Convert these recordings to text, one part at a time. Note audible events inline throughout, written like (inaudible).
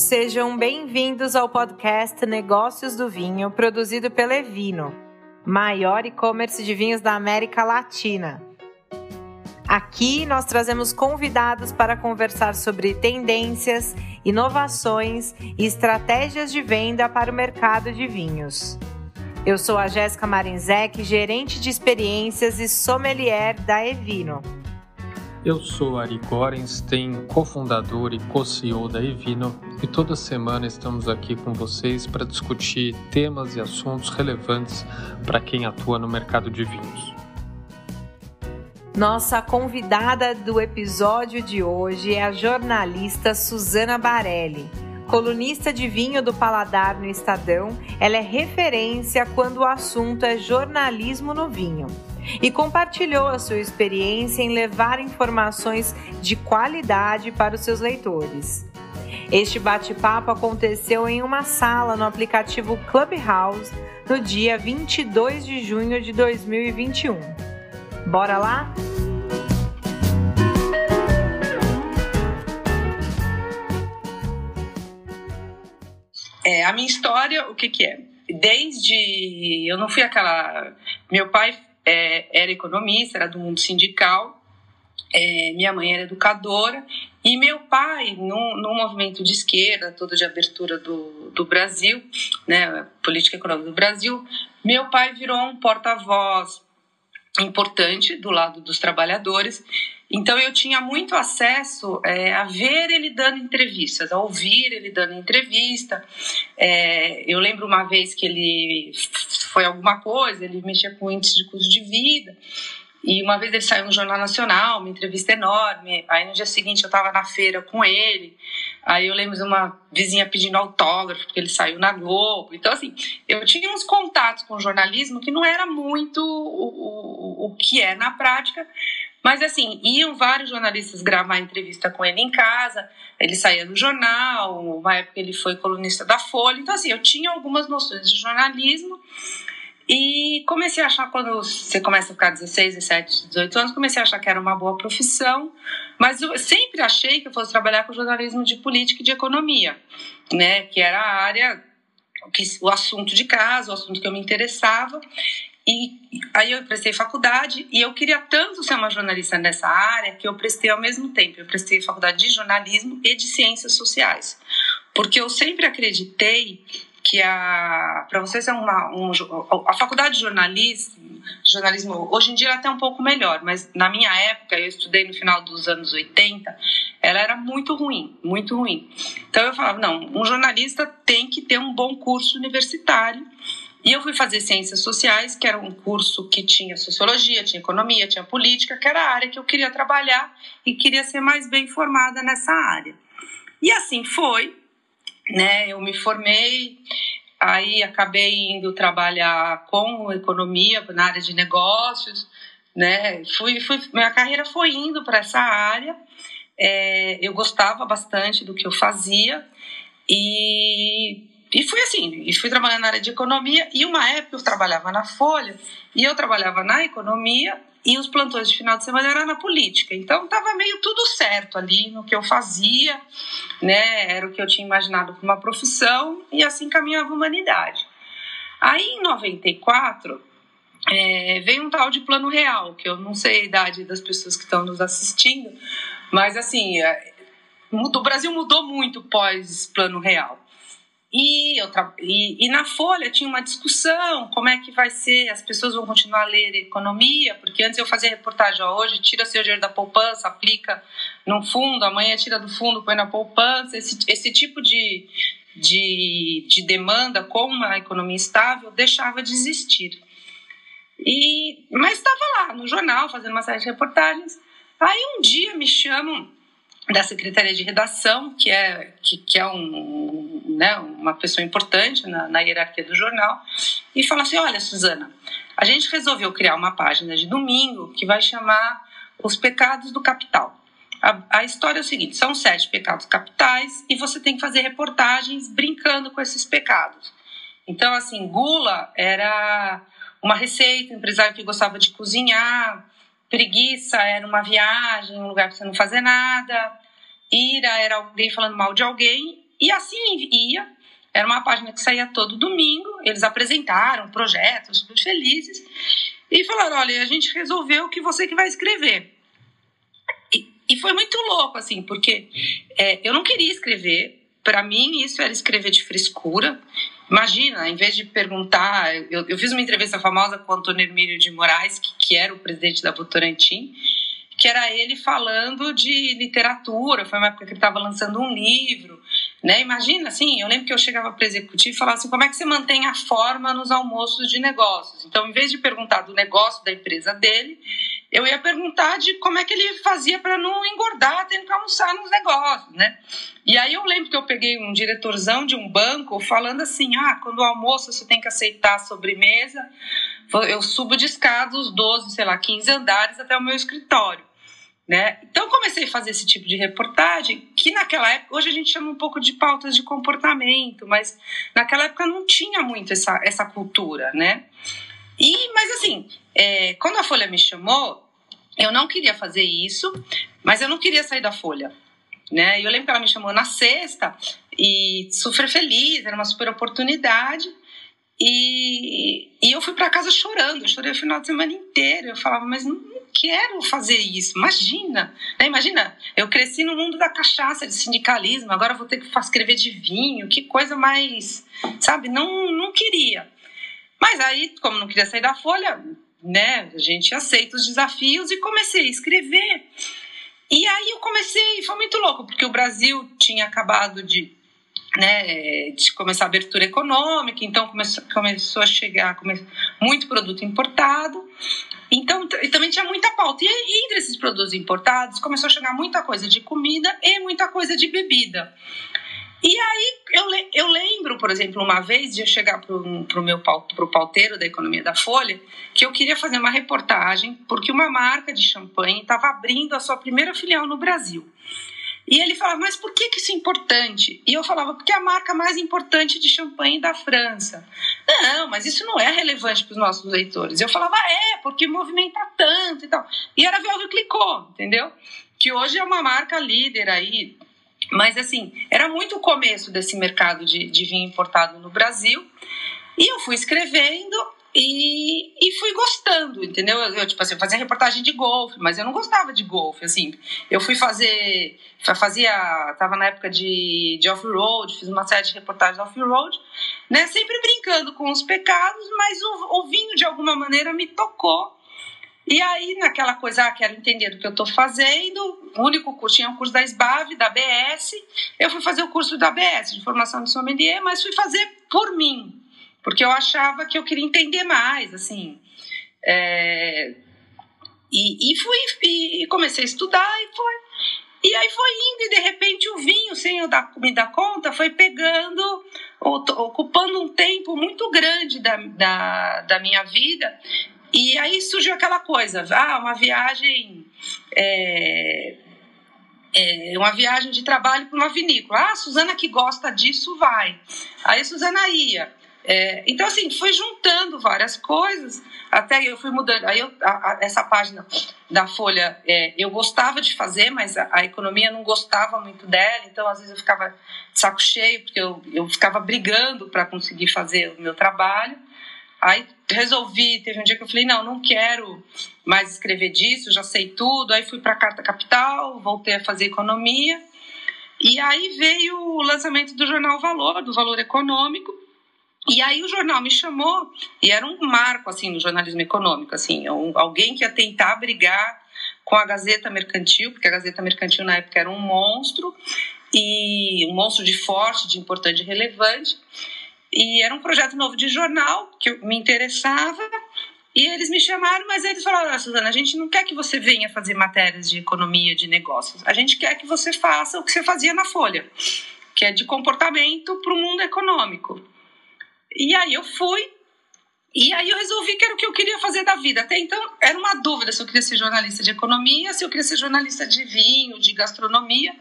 Sejam bem-vindos ao podcast Negócios do Vinho, produzido pela Evino, maior e-commerce de vinhos da América Latina. Aqui nós trazemos convidados para conversar sobre tendências, inovações e estratégias de venda para o mercado de vinhos. Eu sou a Jéssica Marinzec, gerente de experiências e sommelier da Evino. Eu sou Ari Gorenstein, cofundador e co-CEO da Evino, e toda semana estamos aqui com vocês para discutir temas e assuntos relevantes para quem atua no mercado de vinhos. Nossa convidada do episódio de hoje é a jornalista Suzana Barelli. Colunista de vinho do Paladar no Estadão, ela é referência quando o assunto é jornalismo no vinho e compartilhou a sua experiência em levar informações de qualidade para os seus leitores. Este bate-papo aconteceu em uma sala no aplicativo Clubhouse no dia 22 de junho de 2021. Bora lá? É, a minha história, o que que é? Desde eu não fui aquela, meu pai é, era economista, era do mundo sindical, é, minha mãe era educadora e meu pai, no movimento de esquerda, todo de abertura do, do Brasil, né, política econômica do Brasil, meu pai virou um porta-voz importante do lado dos trabalhadores. Então eu tinha muito acesso é, a ver ele dando entrevistas, a ouvir ele dando entrevista. É, eu lembro uma vez que ele foi alguma coisa, ele mexia com índice de custo de vida. E uma vez ele saiu no Jornal Nacional, uma entrevista enorme. Aí no dia seguinte eu estava na feira com ele. Aí eu lembro de uma vizinha pedindo autógrafo, porque ele saiu na Globo. Então, assim, eu tinha uns contatos com jornalismo que não era muito o, o, o que é na prática. Mas, assim, iam vários jornalistas gravar entrevista com ele em casa. Ele saía do jornal, uma época ele foi colunista da Folha. Então, assim, eu tinha algumas noções de jornalismo. E comecei a achar, quando você começa a ficar 16, 17, 18 anos, comecei a achar que era uma boa profissão, mas eu sempre achei que eu fosse trabalhar com jornalismo de política e de economia, né, que era a área, o assunto de casa, o assunto que eu me interessava. E aí eu prestei faculdade e eu queria tanto ser uma jornalista nessa área que eu prestei ao mesmo tempo. Eu prestei faculdade de jornalismo e de ciências sociais, porque eu sempre acreditei que a para você ser uma um, a faculdade de jornalismo, jornalismo hoje em dia ela até um pouco melhor, mas na minha época eu estudei no final dos anos 80, ela era muito ruim, muito ruim. Então eu falava, não, um jornalista tem que ter um bom curso universitário. E eu fui fazer ciências sociais, que era um curso que tinha sociologia, tinha economia, tinha política, que era a área que eu queria trabalhar e queria ser mais bem formada nessa área. E assim foi, né? Eu me formei, aí acabei indo trabalhar com economia na área de negócios, né? Fui, fui, minha carreira foi indo para essa área. É, eu gostava bastante do que eu fazia e e fui assim, e fui trabalhando na área de economia, e uma época eu trabalhava na Folha, e eu trabalhava na economia, e os plantões de final de semana eram na política. Então estava meio tudo certo ali no que eu fazia, né? Era o que eu tinha imaginado como uma profissão, e assim caminhava a humanidade. Aí em 94 é, veio um tal de plano real, que eu não sei a idade das pessoas que estão nos assistindo, mas assim, é, o Brasil mudou muito pós plano real. E, eu e, e, na Folha tinha uma discussão, como é que vai ser, as pessoas vão continuar a ler economia, porque antes eu fazia reportagem, ó, hoje tira seu dinheiro da poupança, aplica num fundo, amanhã tira do fundo, põe na poupança, esse, esse tipo de, de, de demanda com uma economia estável deixava de existir. E, mas estava lá no jornal, fazendo uma série de reportagens, aí um dia me chamam da Secretaria de Redação, que é, que, que é um, né, uma pessoa importante na, na hierarquia do jornal, e fala assim: Olha, Suzana, a gente resolveu criar uma página de domingo que vai chamar Os Pecados do Capital. A, a, história é o seguinte: são sete pecados capitais e você tem que fazer reportagens brincando com esses pecados. Então, assim, gula era uma receita, um empresário que gostava de cozinhar, preguiça era uma viagem, um lugar para você não fazer nada, ira era alguém falando mal de alguém E assim ia. Era uma página que saía todo domingo. Eles apresentaram projetos, super felizes. E falaram: olha, a gente resolveu que você que vai escrever. E, e foi muito louco, assim, porque é, eu não queria escrever. Para mim, isso era escrever de frescura. Imagina, em vez de perguntar, eu, eu fiz uma entrevista famosa com o Antônio Hermílio de Moraes, que, que era o presidente da Votorantim, que era ele falando de literatura, foi uma época que ele estava lançando um livro, né? Imagina, assim, eu lembro que eu chegava para executivo e falava assim, como é que você mantém a forma nos almoços de negócios? Então, em vez de perguntar do negócio da empresa dele, eu ia perguntar de como é que ele fazia para não engordar, tendo que almoçar nos negócios, né? E aí eu lembro que eu peguei um diretorzão de um banco falando assim, ah, quando o almoço você tem que aceitar a sobremesa, eu subo de escada os 12, sei lá, 15 andares até o meu escritório. Né? Então comecei a fazer esse tipo de reportagem, que naquela época, hoje a gente chama um pouco de pautas de comportamento, mas naquela época não tinha muito essa, essa cultura, né? E, mas assim, é, quando a Folha me chamou, eu não queria fazer isso, mas eu não queria sair da Folha. Né? Eu lembro que ela me chamou na sexta e super feliz, era uma super oportunidade. E, e eu fui para casa chorando, eu chorei o final de semana inteiro. Eu falava, mas não, quero fazer isso, imagina. Né? Imagina, eu cresci no mundo da cachaça, de sindicalismo, agora vou ter que escrever de vinho, que coisa mais. Sabe, não, não queria. Mas aí, como não queria sair da folha, né, a gente aceita os desafios e comecei a escrever. E aí eu comecei, foi muito louco, porque o Brasil tinha acabado de, né, de começar a abertura econômica, então começou, começou a chegar come, muito produto importado. Então, e também tinha muita pauta. E, entre esses produtos importados, começou a chegar muita coisa de comida e muita coisa de bebida. E aí eu, eu lembro, por exemplo, uma vez de eu chegar para o meu pro pauteiro da economia da Folha, que eu queria fazer uma reportagem porque uma marca de champanhe estava abrindo a sua primeira filial no Brasil. E ele falava, mas por que, que isso é importante? E eu falava, porque é a marca mais importante de champanhe da França. Não, mas isso não é relevante para os nossos leitores. Eu falava, é, porque movimenta tanto e tal. E era Velvet Clicô, entendeu? Que hoje é uma marca líder aí mas, assim, era muito o começo desse mercado de, de vinho importado no Brasil. E eu fui escrevendo e, e fui gostando, entendeu? Eu, eu, tipo assim, eu fazia reportagem de golfe, mas eu não gostava de golfe, assim. Eu fui fazer, fazia, tava na época de, de off-road, fiz uma série de reportagens off-road, né? Sempre brincando com os pecados, mas o, o vinho, de alguma maneira, me tocou e aí, naquela coisa, ah, quero entender do que eu estou fazendo, o único curso, tinha um curso da SBAV, da ABS, eu fui fazer o curso da ABS, de formação de sommelier, mas fui fazer por mim, porque eu achava que eu queria entender mais, assim. É... E, e fui, e comecei a estudar, e foi. E aí foi indo, e de repente o vinho, sem eu dar, me dar conta, foi pegando, ocupando um tempo muito grande da, da, da minha vida. E aí surgiu aquela coisa, ah, uma viagem. É, é, uma viagem de trabalho para uma vinícola. Ah, a Suzana que gosta disso vai. Aí a Suzana ia. É, então, assim, foi juntando várias coisas, até eu fui mudando. Aí, eu, a, a, essa página da Folha, é, eu gostava de fazer, mas a, a, economia não gostava muito dela, então, às vezes, eu ficava de saco cheio, porque eu, eu ficava brigando para conseguir fazer o meu trabalho. Aí resolvi, teve um dia que eu falei, não, não quero mais escrever disso, já sei tudo. Aí fui para a Carta Capital, voltei a fazer economia. E aí veio o lançamento do jornal Valor, do Valor Econômico. E aí o jornal me chamou, e era um marco, assim, no jornalismo econômico, assim, um, alguém que ia tentar brigar com a Gazeta Mercantil, porque a Gazeta Mercantil na época era um monstro, e um monstro de forte, de importante e relevante. E era um projeto novo de jornal que me interessava. E eles me chamaram, mas eles falaram: ah, Suzana, a gente não quer que você venha fazer matérias de economia, de negócios. A gente quer que você faça o que você fazia na Folha, que é de comportamento para o mundo econômico. E aí eu fui, e aí eu resolvi que era o que eu queria fazer da vida. Até então era uma dúvida se eu queria ser jornalista de economia, se eu queria ser jornalista de vinho, de gastronomia.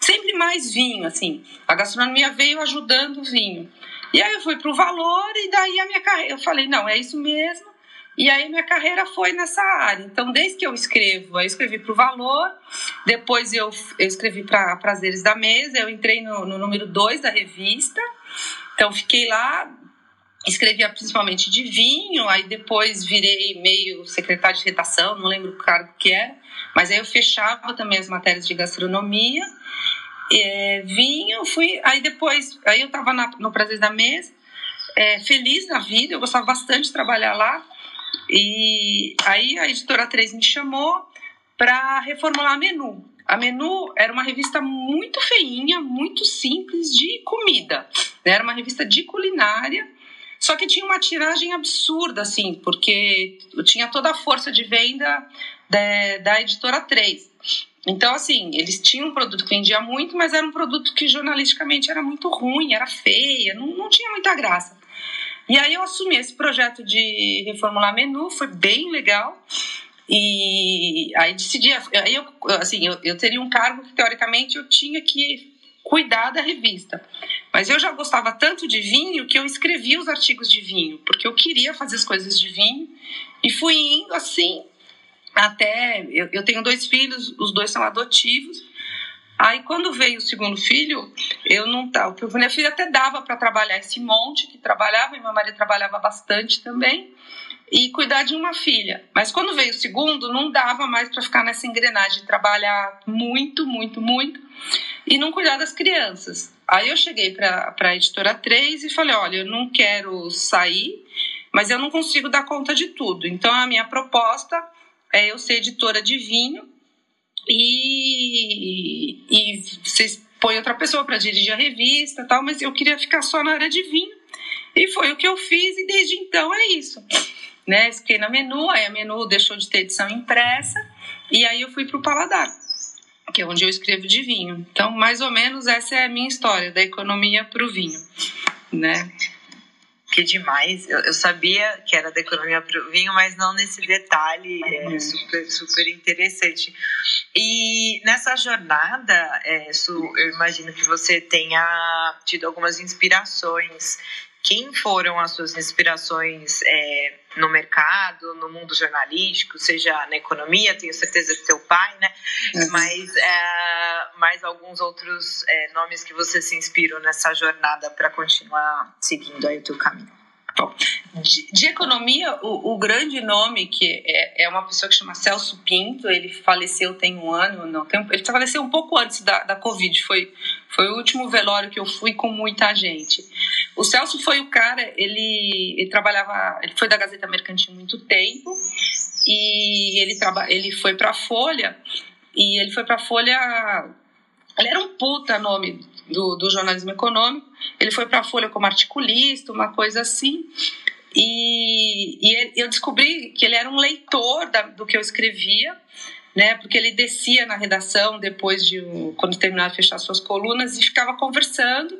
Sempre mais vinho, assim. A gastronomia veio ajudando o vinho. E aí eu fui para o valor e daí a minha carreira, eu falei, não, é isso mesmo. E aí minha carreira foi nessa área. Então, desde que eu escrevo, eu escrevi para o Valor, depois eu, eu escrevi para Prazeres da Mesa, eu entrei no, no número 2 da revista. Então, fiquei lá, escrevia principalmente de vinho, aí depois virei meio secretário de redação, não lembro o cargo que era, mas aí eu fechava também as matérias de gastronomia. É, vinho, fui. Aí depois, aí eu estava no Prazeres da Mesa, é, feliz na vida, eu gostava bastante de trabalhar lá. E aí a editora 3 me chamou para reformular a Menu. A Menu era uma revista muito feinha, muito simples de comida. Né? Era uma revista de culinária, só que tinha uma tiragem absurda, assim, porque tinha toda a força de venda da, da editora 3. Então, assim, eles tinham um produto que vendia muito, mas era um produto que jornalisticamente era muito ruim, era feia, não, não tinha muita graça. E aí eu assumi esse projeto de reformular menu, foi bem legal. E aí decidi, aí eu, assim, eu, eu teria um cargo que teoricamente eu tinha que cuidar da revista. Mas eu já gostava tanto de vinho que eu escrevia os artigos de vinho, porque eu queria fazer as coisas de vinho. E fui indo assim até. Eu, eu tenho dois filhos, os dois são adotivos. Aí quando veio o segundo filho, eu não tava, porque minha filha até dava para trabalhar esse monte que trabalhava, e meu marido trabalhava bastante também, e cuidar de uma filha. Mas quando veio o segundo, não dava mais para ficar nessa engrenagem de trabalhar muito, muito, muito e não cuidar das crianças. Aí eu cheguei para a editora 3 e falei: olha, eu não quero sair, mas eu não consigo dar conta de tudo. Então a minha proposta é eu ser editora de vinho e, e vocês põem outra pessoa para dirigir a revista tal, mas eu queria ficar só na área de vinho. E foi o que eu fiz, e desde então é isso. Né? Fiquei na menu, aí a menu deixou de ter edição impressa, e aí eu fui para o Paladar, que é onde eu escrevo de vinho. Então, mais ou menos, essa é a minha história, da economia para o vinho. Né? que demais. Eu, eu, sabia que era da economia para o vinho, mas não nesse detalhe. É uhum. super, super interessante. E nessa jornada, é, Su, eu imagino que você tenha tido algumas inspirações. Quem foram as suas inspirações é, no mercado, no mundo jornalístico, seja na economia, tenho certeza que seu pai, né? Uhum. Mas é, mais alguns outros é, nomes que você se inspirou nessa jornada para continuar seguindo aí o teu caminho. Bom, de, de economia, o, o, grande nome que é, é, uma pessoa que chama Celso Pinto, ele faleceu tem um ano, não, tem, ele faleceu um pouco antes da, da Covid, foi, foi o último velório que eu fui com muita gente. O Celso foi o cara, ele, ele trabalhava, ele foi da Gazeta Mercantil muito tempo e ele, traba, ele foi para Folha e ele foi para Folha, ele era um puta nome do, do jornalismo econômico. Ele foi para a Folha como articulista, uma coisa assim. E, e eu descobri que ele era um leitor da, do que eu escrevia, né? Porque ele descia na redação depois de quando terminava de fechar suas colunas e ficava conversando.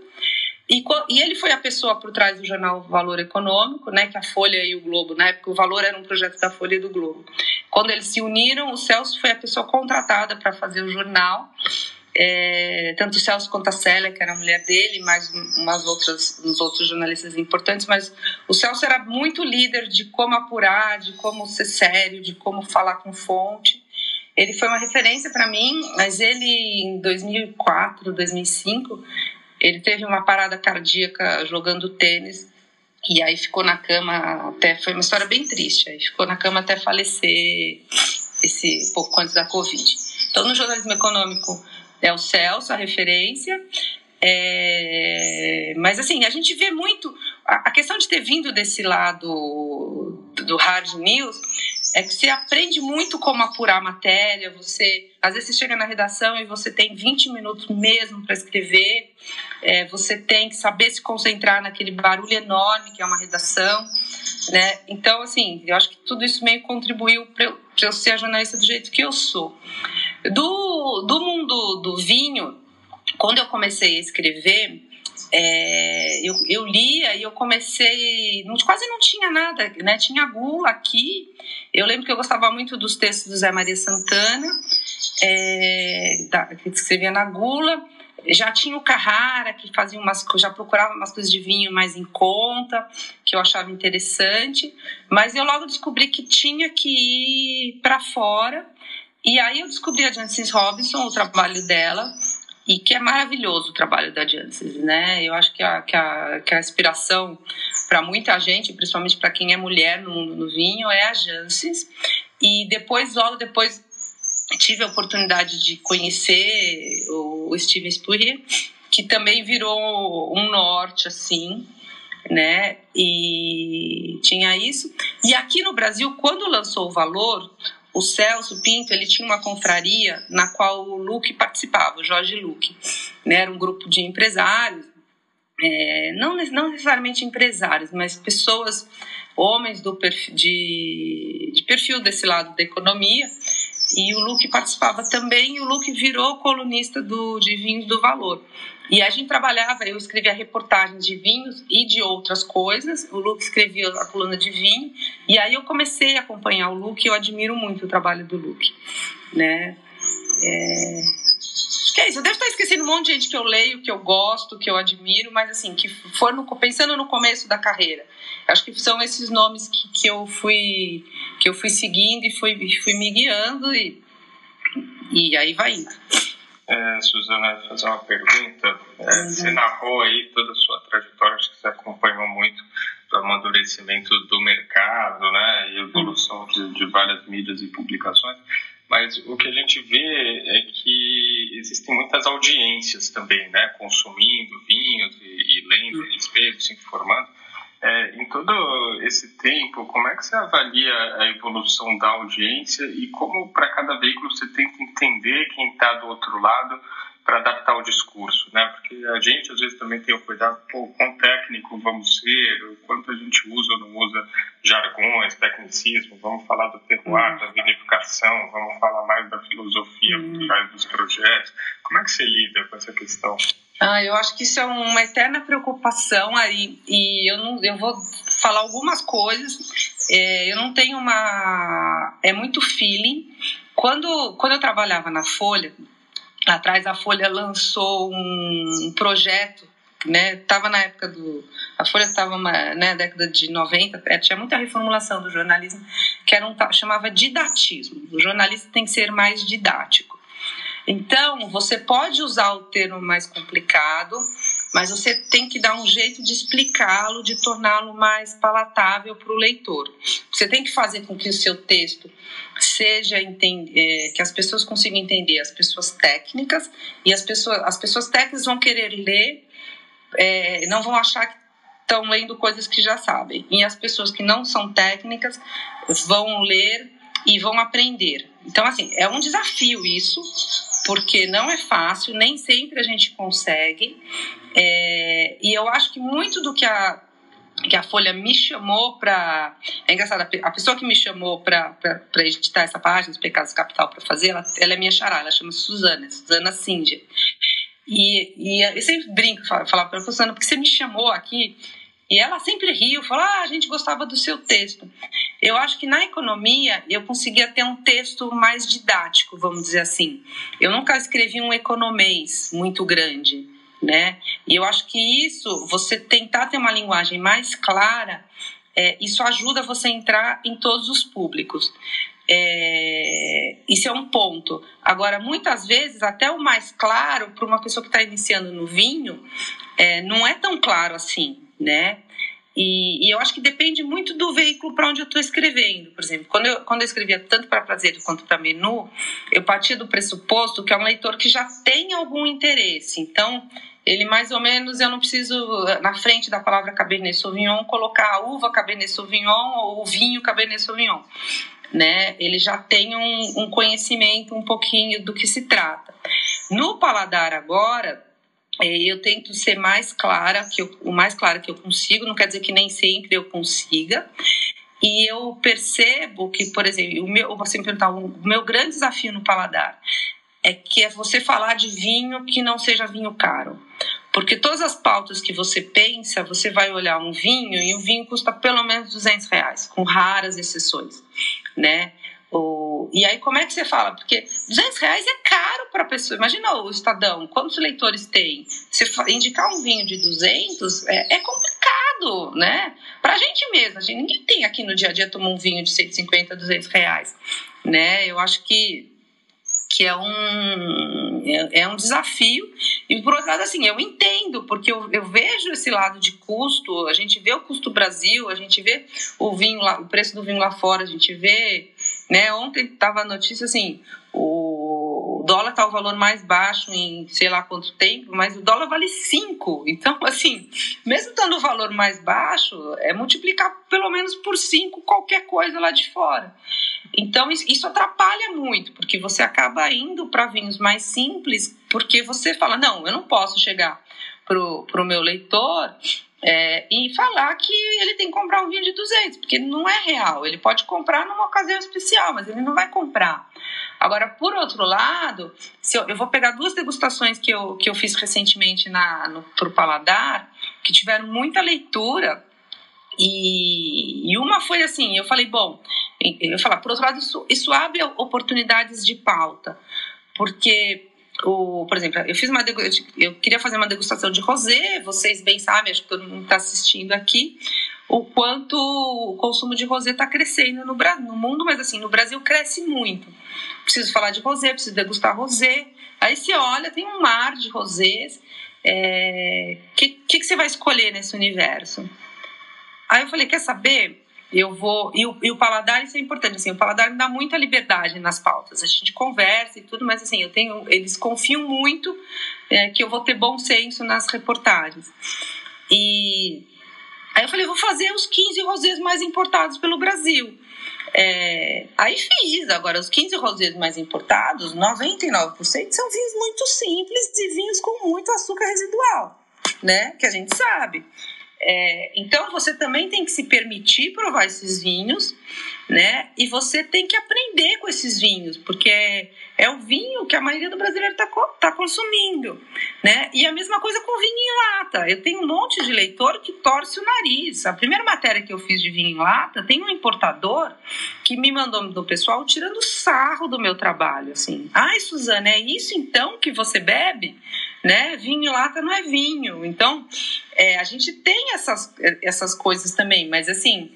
E, e, ele foi a pessoa por trás do jornal Valor Econômico, né, que a Folha e o Globo, na época o Valor era um projeto da Folha e do Globo. Quando eles se uniram, o Celso foi a pessoa contratada para fazer o jornal é, tanto Celso quanto a Célia, que era a mulher dele, mais umas outras, uns outros jornalistas importantes, mas o Celso era muito líder de como apurar, de como ser sério, de como falar com fonte. Ele foi uma referência para mim, mas ele em 2004, 2005, ele teve uma parada cardíaca jogando tênis e aí ficou na cama até foi uma história bem triste, aí ficou na cama até falecer esse pouco antes da Covid. Então no jornalismo econômico é o Celso, a referência. É, mas assim, a gente vê muito. A, a, questão de ter vindo desse lado do hard news é que você aprende muito como apurar a matéria. Você, às vezes, você chega na redação e você tem 20 minutos mesmo para escrever. É, você tem que saber se concentrar naquele barulho enorme que é uma redação. Né? Então, assim, eu acho que tudo isso meio contribuiu para eu, eu ser a jornalista do jeito que eu sou. Do, do mundo do vinho, quando eu comecei a escrever, é, eu, eu lia e eu comecei. Não, quase não tinha nada, né? Tinha gula aqui. Eu lembro que eu gostava muito dos textos do Zé Maria Santana, é, da, que escrevia na gula. Já tinha o Carrara, que fazia umas já procurava umas coisas de vinho mais em conta, que eu achava interessante, mas eu logo descobri que tinha que ir para fora. E aí eu descobri a Jancis Robinson, o trabalho dela, e que é maravilhoso o trabalho da Jancis, né? Eu acho que a, que a, que a inspiração para muita gente, principalmente para quem é mulher no, no vinho, é a Jancis. E depois, logo depois, tive a oportunidade de conhecer o Steven Spurrier, que também virou um norte, assim, né? E tinha isso. E aqui no Brasil, quando lançou o Valor, o Celso Pinto, ele tinha uma confraria na qual o Luque participava, o Jorge Luque. Né? Era um grupo de empresários, é, não, não necessariamente empresários, mas pessoas, homens do perfil, de, de perfil desse lado da economia, e o Luke participava também, e o Luke virou colunista do, de vinhos do valor. E a gente trabalhava, eu escrevia reportagens de vinhos e de outras coisas, o Luke escrevia a coluna de vinho, e aí eu comecei a acompanhar o Luke, eu admiro muito o trabalho do Luke, né? É... Que é isso, eu devo estar esquecendo um monte de gente que eu leio, que eu gosto, que eu admiro, mas assim, que for no, pensando no começo da carreira, acho que são esses nomes que, que eu fui que eu fui seguindo e fui, fui me guiando e, e aí vai indo. É, Suzana, fazer uma pergunta. É, uhum. Você narrou aí toda a sua trajetória, acho que você acompanhou muito do amadurecimento do mercado, né, e evolução de, de várias mídias e publicações. Mas o que a gente vê é que existem muitas audiências também, né, consumindo vinhos e, e lendo respeito, se informando. É, em todo esse tempo, como é que você avalia a evolução da audiência e como para cada veículo você tenta entender quem está do outro lado para adaptar o discurso, né? Porque a gente às vezes também tem o cuidado, pô, quão técnico vamos ser, o quanto a gente usa ou não usa jargões, tecnicismo, vamos falar do terroir, da vinificação, vamos falar mais da filosofia por trás dos projetos. Como é que você lida com essa questão? Ah, eu acho que isso é uma eterna preocupação aí e eu não, eu vou falar algumas coisas. É, eu não tenho uma, é muito feeling. Quando quando eu trabalhava na Folha, lá atrás a Folha lançou um projeto, né? Tava na época do a Folha estava na né, década de 90, é, tinha muita reformulação do jornalismo, que era um chamava didatismo. O jornalista tem que ser mais didático. Então, você pode usar o termo mais complicado, mas você tem que dar um jeito de explicá-lo, de torná-lo mais palatável para o leitor. Você tem que fazer com que o seu texto seja é, que as pessoas consigam entender as pessoas técnicas e as pessoas as pessoas técnicas vão querer ler, é, não vão achar que estão lendo coisas que já sabem e as pessoas que não são técnicas vão ler e vão aprender. Então assim é um desafio isso porque não é fácil, nem sempre a gente consegue. É, e eu acho que muito do que a, que a Folha me chamou para. É engraçado, a pessoa que me chamou para editar essa página, os Pecados Capital, para fazer, ela, ela é minha xará, ela chama Suzana, Suzana Cindia. E, e eu sempre brinco, falo, falo para a Suzana, porque você me chamou aqui e ela sempre riu, falou: ah, a gente gostava do seu texto. Eu acho que na economia eu conseguia ter um texto mais didático, vamos dizer assim. Eu nunca escrevi um economês muito grande, né? E eu acho que isso, você tentar ter uma linguagem mais clara, é, isso ajuda você a entrar em todos os públicos. É, isso é um ponto. Agora, muitas vezes, até o mais claro para uma pessoa que está iniciando no vinho, é, não é tão claro assim né? E, e, eu acho que depende muito do veículo para onde eu estou escrevendo. Por exemplo, quando eu, quando eu escrevia tanto para prazer quanto para menu, eu partia do pressuposto que é um leitor que já tem algum interesse. Então, ele mais ou menos, eu não preciso, na frente da palavra Cabernet Sauvignon, colocar a uva Cabernet Sauvignon ou o vinho Cabernet Sauvignon. Né? Ele já tem um, um conhecimento um pouquinho do que se trata. No paladar agora, eu tento ser mais clara, que eu, o mais clara que eu consigo, não quer dizer que nem sempre eu consiga. E eu percebo que, por exemplo, o meu, você me perguntar, o meu grande desafio no paladar é que é você falar de vinho que não seja vinho caro. Porque todas as pautas que você pensa, você vai olhar um vinho e o vinho custa pelo menos 200 reais, com raras exceções, né? E aí como é que você fala? Porque 200 reais é caro para a pessoa. Imagina o Estadão, quantos leitores tem? Você indicar um vinho de 200 é, é complicado, né? Para a gente mesmo, a gente, ninguém tem aqui no dia a dia tomar um vinho de 150, 200 reais, né? Eu acho que que é um, é, é, um desafio. E por outro lado, assim, eu entendo, porque eu, eu vejo esse lado de custo, a gente vê o custo Brasil, a gente vê o vinho lá, o preço do vinho lá fora, a gente vê, né? Ontem estava a notícia assim, o dólar está o valor mais baixo em sei lá quanto tempo, mas o dólar vale 5. Então, (laughs) assim, mesmo estando o valor mais baixo, é multiplicar pelo menos por 5 qualquer coisa lá de fora. Então, isso atrapalha muito, porque você acaba indo para vinhos mais simples, porque você fala: não, eu não posso chegar para o meu leitor é, e falar que ele tem que comprar um vinho de 200, porque não é real. Ele pode comprar numa ocasião especial, mas ele não vai comprar. Agora, por outro lado, se eu, eu vou pegar duas degustações que eu, que eu fiz recentemente no, pro Paladar, que tiveram muita leitura, e, e uma foi assim: eu falei, bom, eu falar, por outro lado, isso, isso abre oportunidades de pauta, porque o, por exemplo, eu fiz uma eu queria fazer uma degustação de rosé, vocês bem sabem, acho que todo mundo está assistindo aqui, o quanto o consumo de rosé está crescendo no, no mundo, mas assim, no Brasil cresce muito. Preciso falar de rosé, preciso degustar rosé. Aí você olha, tem um mar de rosés. O é, que, que, que você vai escolher nesse universo? Aí eu falei, quer saber? Eu vou. E o, e o, paladar, isso é importante, assim, o paladar me dá muita liberdade nas pautas. A gente conversa e tudo, mas assim, eu tenho. Eles confiam muito é, que eu vou ter bom senso nas reportagens. E aí eu falei, vou fazer os 15 rosés mais importados pelo Brasil. É, aí fiz, agora os 15 rosés mais importados, 99% são vinhos muito simples e vinhos com muito açúcar residual, né? Que a gente sabe. É, então você também tem que se permitir provar esses vinhos, né? E você tem que aprender com esses vinhos, porque é, é o vinho que a maioria do brasileiro está tá consumindo, né? E a mesma coisa com vinho em lata. Eu tenho um monte de leitor que torce o nariz. A primeira matéria que eu fiz de vinho em lata, tem um importador que me mandou do pessoal tirando sarro do meu trabalho, assim. Ai, Suzana, é isso então que você bebe? Né? Vinho em lata não é vinho. Então, é, a gente tem essas, essas coisas também, mas assim,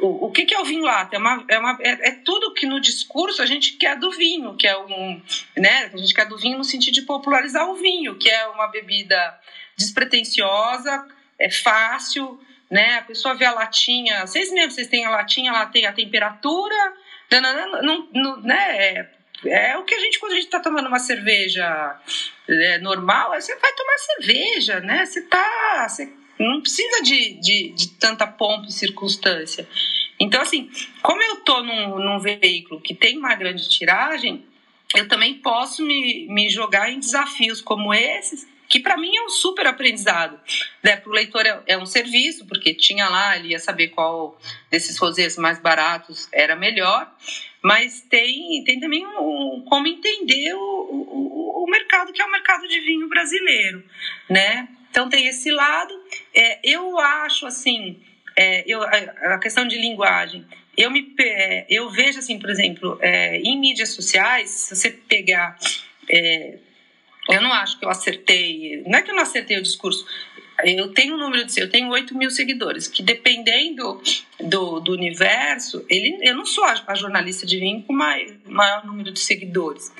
o, o que, que é o vinho lata? É, uma, é, uma, é, é, tudo que no discurso a gente quer do vinho, que é um, né? A gente quer do vinho no sentido de popularizar o vinho, que é uma bebida despretensiosa, é fácil, né? A pessoa vê a latinha, vocês mesmos, vocês têm a latinha, lá tem a temperatura, não, não, não, né? É, é o que a gente, quando a gente está tomando uma cerveja é, normal, você vai tomar cerveja, né? Você tá. Você não precisa de, de, de tanta pompa e circunstância. Então, assim, como eu estou num, num veículo que tem uma grande tiragem, eu também posso me, me jogar em desafios como esses, que para mim é um super aprendizado. Né? Para o leitor é, é, um serviço, porque tinha lá, ele ia saber qual desses rosés mais baratos era melhor mas tem, tem também um, como entender o, o, o, mercado que é o mercado de vinho brasileiro, né? Então tem esse lado. É, eu acho assim, é, eu, a, questão de linguagem. Eu me é, eu vejo assim, por exemplo, é, em mídias sociais, se você pegar é, eu não acho que eu acertei, não é que eu não acertei o discurso, eu tenho um número de eu tenho 8 mil seguidores, que dependendo do, do universo, ele, eu não sou a, jornalista de vinho com mais, maior número de seguidores.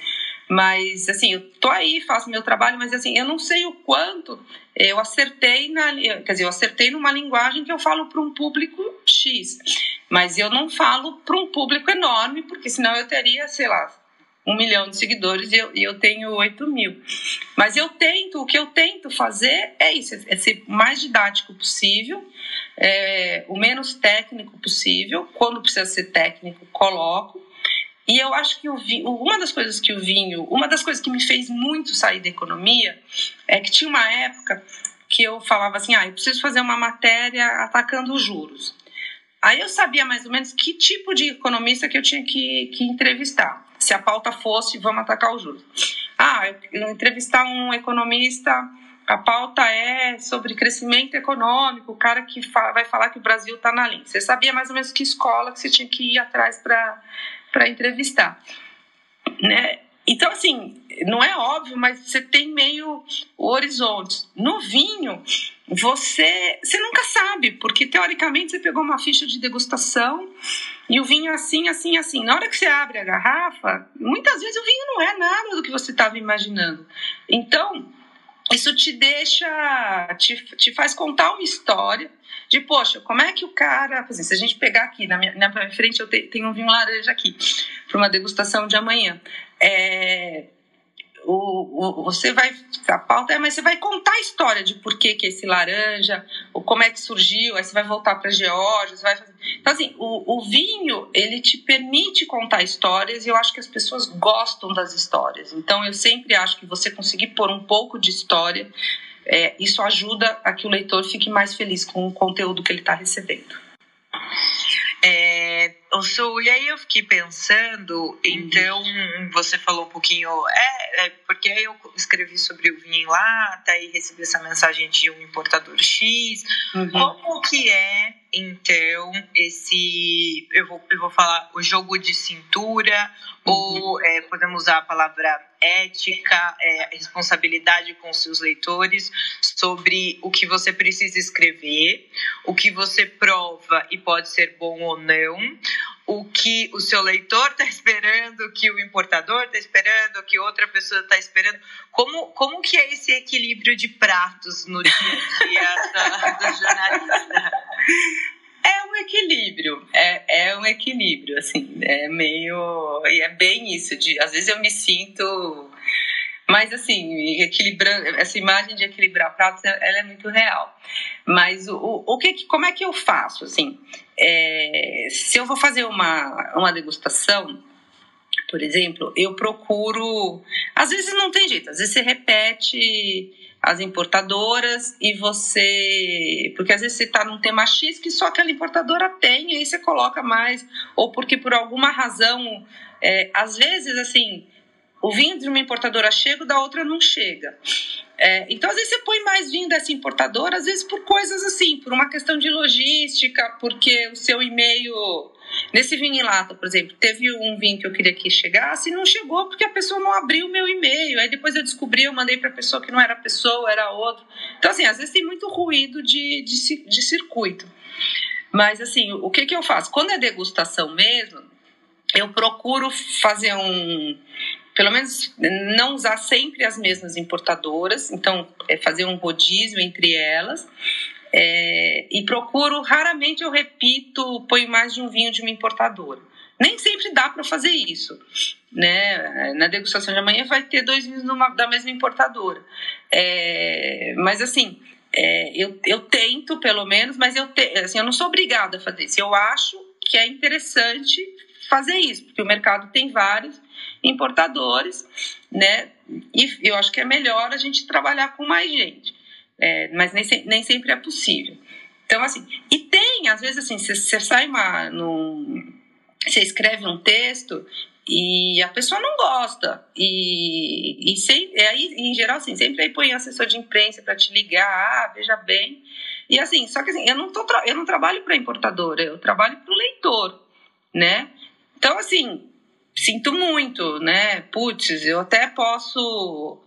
Mas, assim, eu tô aí, faço meu trabalho, mas, assim, eu não sei o quanto eu acertei na... Quer dizer, eu acertei numa linguagem que eu falo para um público X. Mas eu não falo para um público enorme, porque senão eu teria, sei lá, um milhão de seguidores e eu, e eu tenho oito mil. Mas eu tento, o que eu tento fazer é isso, é ser o mais didático possível, é, o menos técnico possível. Quando precisa ser técnico, coloco. E eu acho que o vinho, uma das coisas que o vinho, uma das coisas que me fez muito sair da economia é que tinha uma época que eu falava assim, ah, eu preciso fazer uma matéria atacando os juros. Aí eu sabia mais ou menos que tipo de economista que eu tinha que, que entrevistar se a pauta fosse vamos atacar os juros. Ah, entrevistar um economista, a pauta é sobre crescimento econômico, o cara que vai falar que o Brasil está na linha. Você sabia mais ou menos que escola que você tinha que ir atrás para entrevistar, né? Então, assim, não é óbvio, mas você tem meio horizontes. No vinho, você, você nunca sabe, porque teoricamente você pegou uma ficha de degustação e o vinho é assim, assim, assim. Na hora que você abre a garrafa, muitas vezes o vinho não é nada do que você estava imaginando. Então, isso te deixa, te, te faz contar uma história de, poxa, como é que o cara. Assim, se a gente pegar aqui, na minha, na minha frente eu te, tenho um vinho laranja aqui, para uma degustação de amanhã. É, o, o, você vai, a pauta é, mas você vai contar a história de por que, que esse laranja, ou como é que surgiu, aí você vai voltar para Geórgia, vai fazer... Então, assim, o, o vinho, ele te permite contar histórias e eu acho que as pessoas gostam das histórias. Então, eu sempre acho que você conseguir pôr um pouco de história, é, isso ajuda a que o leitor fique mais feliz com o conteúdo que ele está recebendo. É, o Sul, e aí eu fiquei pensando, então você falou um pouquinho, é, é, porque aí eu escrevi sobre o vinho em lata e recebi essa mensagem de um importador X. Uhum. Como que é, então, esse, eu vou, eu vou falar, o jogo de cintura, uhum. ou é, podemos usar a palavra ética, é, responsabilidade com seus leitores sobre o que você precisa escrever, o que você prova e pode ser bom ou não, o que o seu leitor está (laughs) esperando, o que o importador está esperando, o que outra pessoa está esperando. Como, como que é esse equilíbrio de pratos no dia a dia do jornalista? (laughs) É um equilíbrio, é, é um equilíbrio, assim, é meio. E é bem isso, de às vezes eu me sinto. Mas assim, equilibrando, essa imagem de equilibrar pratos, ela é muito real. Mas o, o que, como é que eu faço? Assim, é, se eu vou fazer uma, uma degustação, por exemplo, eu procuro. Às vezes não tem jeito, às vezes você repete as importadoras e você. Porque às vezes você está num tema X que só aquela importadora tem, aí você coloca mais, ou porque por alguma razão. É, às vezes, assim, o vinho de uma importadora chega, da outra não chega. É, então, às vezes, você põe mais vinho dessa importadora, às vezes por coisas assim, por uma questão de logística, porque o seu e-mail Nesse vinho em lata, por exemplo, teve um vinho que eu queria que chegasse e não chegou porque a pessoa não abriu o meu e-mail. Aí depois eu descobri, eu mandei para a pessoa que não era pessoa, era outro. Então, assim, às vezes tem muito ruído de, de, de circuito. Mas, assim, o que, que eu faço? Quando é degustação mesmo, eu procuro fazer um. Pelo menos não usar sempre as mesmas importadoras, então é fazer um rodízio entre elas é, e procuro, raramente eu repito, ponho mais de um vinho de uma importadora. Nem sempre dá para fazer isso. Né? Na degustação de amanhã vai ter dois vinhos numa, da mesma importadora. É, mas assim, é, eu, eu tento pelo menos, mas eu, te, assim, eu não sou obrigada a fazer isso. Eu acho que é interessante fazer isso, porque o mercado tem vários importadores, né? E eu acho que é melhor a gente trabalhar com mais gente é, mas nem, nem sempre é possível. Então, assim, e tem, às vezes, assim, você sai uma, você escreve um texto e a pessoa não gosta. E, e, sem, aí, em geral, assim, sempre aí põe assessor de imprensa para te ligar, ah, veja bem. E assim, só que assim, eu não, tô, eu não trabalho para importadora, eu trabalho para o leitor, né? Então, assim, sinto muito, né? Putz, eu até posso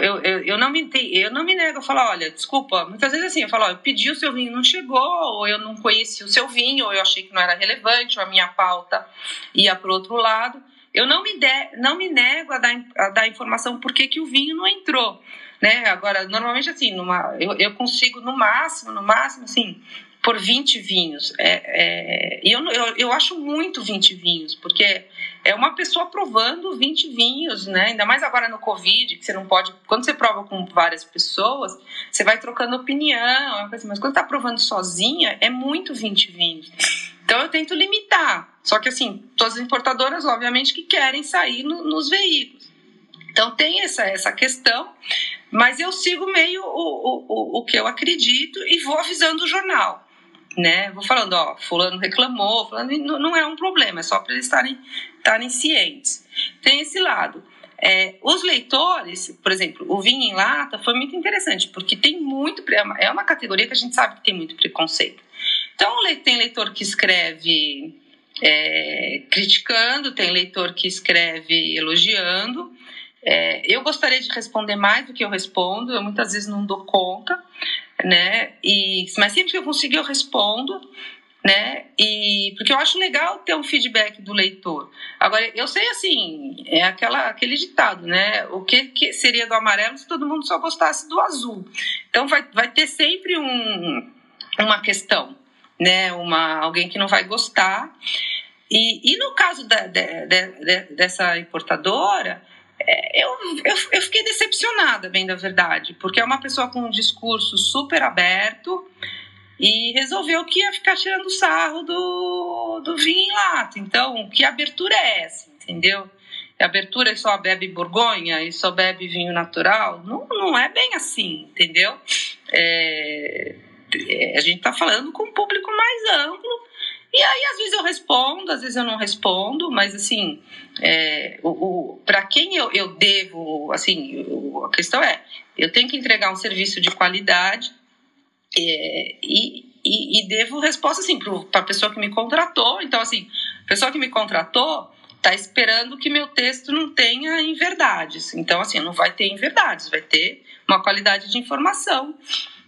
eu, eu, eu, não me, eu não me nego a falar, olha, desculpa, muitas vezes assim, eu falo, ó, eu pedi o seu vinho, não chegou, ou eu não conheci o seu vinho, ou eu achei que não era relevante, ou a minha pauta ia para o outro lado. Eu não me, de, não me nego a dar, a dar informação por que, o vinho não entrou. Né? Agora, normalmente assim, numa, eu, eu consigo no máximo, no máximo, assim, por 20 vinhos. É, é, eu, eu, eu acho muito 20 vinhos, porque é uma pessoa provando 20 vinhos, né? Ainda mais agora no Covid, que você não pode. Quando você prova com várias pessoas, você vai trocando opinião, mas quando tá provando sozinha, é muito 20 vinhos. Então eu tento limitar. Só que assim, todas as importadoras, obviamente, que querem sair no, nos veículos. Então tem essa, essa questão, mas eu sigo meio o, o, o que eu acredito e vou avisando o jornal né? Vou falando, ó, fulano reclamou, fulano, não é um problema, é só para eles estarem, estarem cientes. Tem esse lado. É, os leitores, por exemplo, o vinho em lata foi muito interessante, porque tem muito, é, é uma categoria que a gente sabe que tem muito preconceito. Então, tem leitor que escreve é, criticando, tem leitor que escreve elogiando. É, eu gostaria de responder mais do que eu respondo, eu muitas vezes não dou conta, né? E, mas sempre que eu conseguir eu respondo, né? E porque eu acho legal ter um feedback do leitor. Agora eu sei assim, é aquela aquele ditado, né? O que, que seria do amarelo se todo mundo só gostasse do azul? Então vai, vai ter sempre um, uma questão, né? Uma alguém que não vai gostar. E, e no caso da, de, de, de, dessa importadora, eu, eu, eu, fiquei decepcionada, bem da verdade, porque é uma pessoa com um discurso super aberto e resolveu que ia ficar tirando sarro do, do vinho em lata. Então, que abertura é essa, entendeu? A abertura e só bebe borgonha e só bebe vinho natural? Não, não é bem assim, entendeu? É, é, a gente está falando com um público mais amplo e aí, às vezes eu respondo, às vezes eu não respondo, mas assim, é, o, o para quem eu, eu devo, assim, o, a questão é, eu tenho que entregar um serviço de qualidade é, e, e, e, devo resposta, assim, para a pessoa que me contratou. Então, assim, a pessoa que me contratou está esperando que meu texto não tenha inverdades. Então, assim, não vai ter inverdades, vai ter uma qualidade de informação,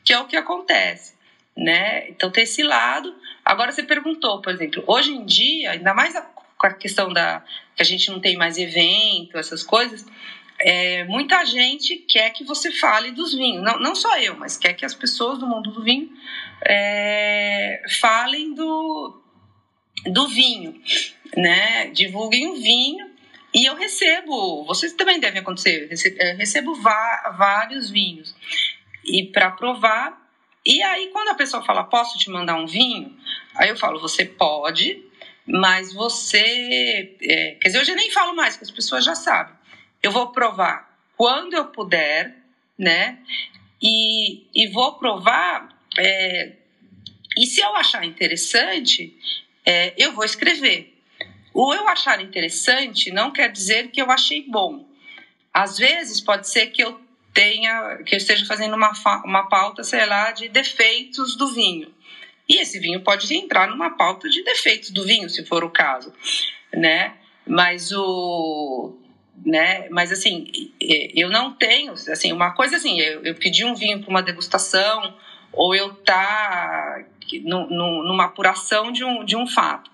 que é o que acontece, né? Então, tem esse lado Agora você perguntou, por exemplo, hoje em dia, ainda mais com a questão da que a gente não tem mais evento, essas coisas, é, muita gente quer que você fale dos vinhos. Não, não só eu, mas quer que as pessoas do mundo do vinho é, falem do, do vinho, né? Divulguem o vinho. E eu recebo, vocês também devem acontecer, eu recebo vários vinhos. E para provar, e aí, quando a pessoa fala, posso te mandar um vinho? Aí eu falo, você pode, mas você. É, quer dizer, eu já nem falo mais, porque as pessoas já sabem. Eu vou provar quando eu puder, né? E, e vou provar. É, e se eu achar interessante, é, eu vou escrever. O eu achar interessante não quer dizer que eu achei bom. Às vezes pode ser que eu tenha, que eu esteja fazendo uma, uma pauta, sei lá, de defeitos do vinho. E esse vinho pode entrar numa pauta de defeitos do vinho, se for o caso, né? Mas o né? Mas assim, eu não tenho, assim, uma coisa assim, eu, eu pedi um vinho para uma degustação ou eu tá no, no, numa apuração de um, de um fato,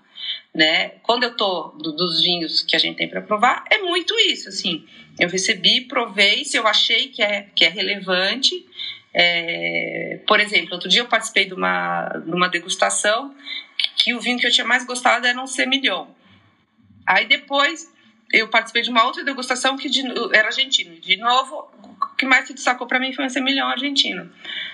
né? Quando eu tô do, dos vinhos que a gente tem para provar, é muito isso, assim. Eu recebi, provei, se eu achei que é, que é relevante. É, por exemplo, outro dia eu participei de uma, de uma degustação que o vinho que eu tinha mais gostado era um semilhão. Aí depois eu participei de uma outra degustação que de, era argentino. De novo, o que mais se destacou para mim foi um semilhão argentino.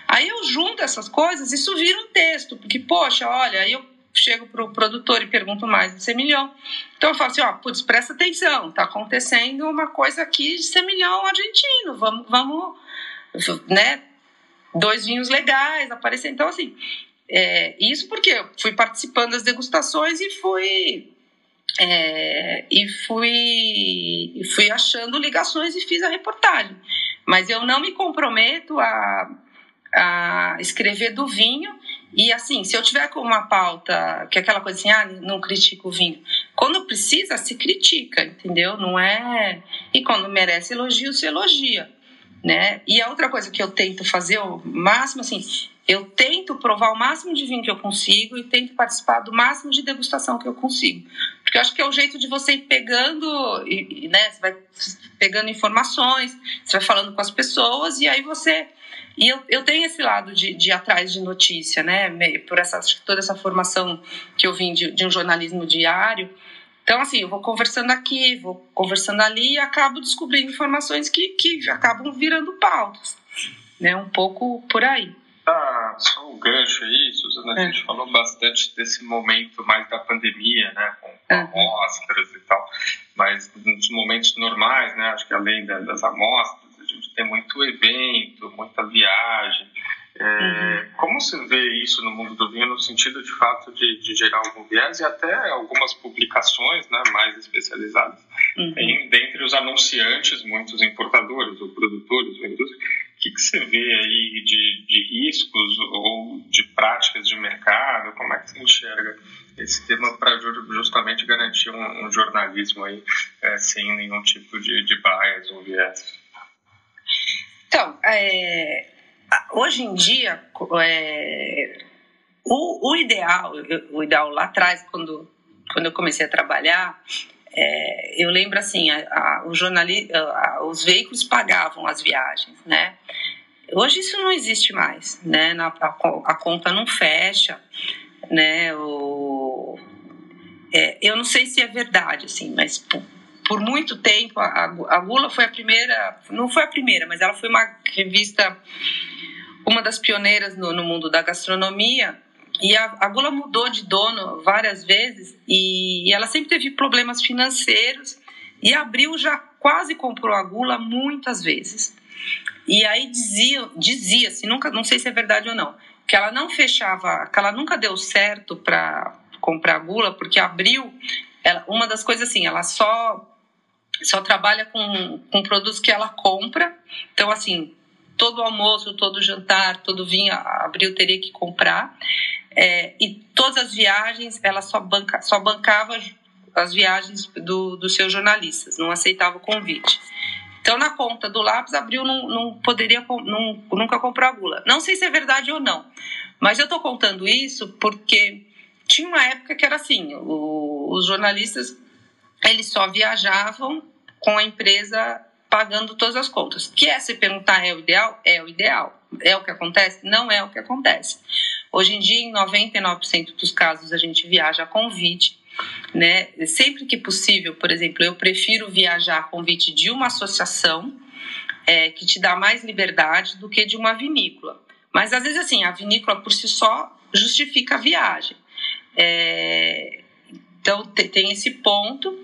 Aí eu junto essas coisas, isso vira um texto, porque, poxa, olha, eu chego para o produtor e pergunto mais de semilhão. Então eu falo assim, ó, putz, presta atenção, tá acontecendo uma coisa aqui de semilhão argentino, vamos, vamos, né, dois vinhos legais aparecer. Então, assim, é, isso porque eu fui participando das degustações e fui é, e fui, fui achando ligações e fiz a reportagem. Mas eu não me comprometo a, a escrever do vinho e assim, se eu tiver com uma pauta, que é aquela coisa assim, ah, não critico o vinho. Quando precisa, se critica, entendeu? Não é. E quando merece elogio, se elogia. Né? E a outra coisa que eu tento fazer, o máximo assim, eu tento provar o máximo de vinho que eu consigo e tento participar do máximo de degustação que eu consigo. Porque eu acho que é o jeito de você ir pegando, né? Você vai pegando informações, você vai falando com as pessoas e aí você e eu, eu tenho esse lado de, de atrás de notícia, né? Por essa, toda essa formação que eu vim de, de um jornalismo diário. Então, assim, eu vou conversando aqui, vou conversando ali e acabo descobrindo informações que, que acabam virando pautas, né? Um pouco por aí. Ah, só um gancho aí, Suzana, a é. gente falou bastante desse momento mais da pandemia, né, com, com uhum. amostras e tal, mas nos momentos normais, né, acho que além das amostras, gente tem muito evento, muita viagem. É, uhum. Como você vê isso no mundo do vinho no sentido de fato de, de gerar algum viés e até algumas publicações né, mais especializadas? Uhum. Tem dentre os anunciantes muitos importadores ou produtores, vendedores, que que, que você vê aí de, de riscos ou de práticas de mercado? Como é que você enxerga esse tema para justamente garantir um, um jornalismo aí é, sem nenhum tipo de, de bias ou viés? Então, é, hoje em dia, é, o, o, ideal, o ideal lá atrás, quando, quando eu comecei a trabalhar, é, eu lembro assim, a, a, jornali, a, os veículos pagavam as viagens, né? Hoje isso não existe mais, né? Na, a, conta não fecha, né? O, é, eu não sei se é verdade, assim, mas por, muito tempo a, a Gula foi a primeira, não foi a primeira, mas ela foi uma revista, uma das pioneiras no, no mundo da gastronomia e a, a Gula mudou de dono várias vezes e, e ela sempre teve problemas financeiros. E a Abril já quase comprou a Gula muitas vezes. E aí dizia, dizia se nunca, não sei se é verdade ou não, que ela não fechava, que ela nunca deu certo para comprar a Gula, porque a Abril, ela, uma das coisas assim, ela só só trabalha com, com produtos que ela compra. Então, assim, todo almoço, todo jantar, todo vinho, Abril teria que comprar. É, e todas as viagens, ela só, banca, só bancava as viagens do, dos seus jornalistas, não aceitava o convite. Então, na conta do lápis, Abril não, não poderia, não, nunca comprar gula. Não sei se é verdade ou não, mas eu estou contando isso porque tinha uma época que era assim, o, os jornalistas, eles só viajavam com a empresa pagando todas as contas. Que é se perguntar é o ideal? É o ideal. É o que acontece? Não é o que acontece. Hoje em dia, em 99% dos casos, a gente viaja a convite. Né? Sempre que possível, por exemplo, eu prefiro viajar a convite de uma associação é, que te dá mais liberdade do que de uma vinícola. Mas às vezes, assim, a vinícola por si só justifica a viagem. É, então, tem esse ponto.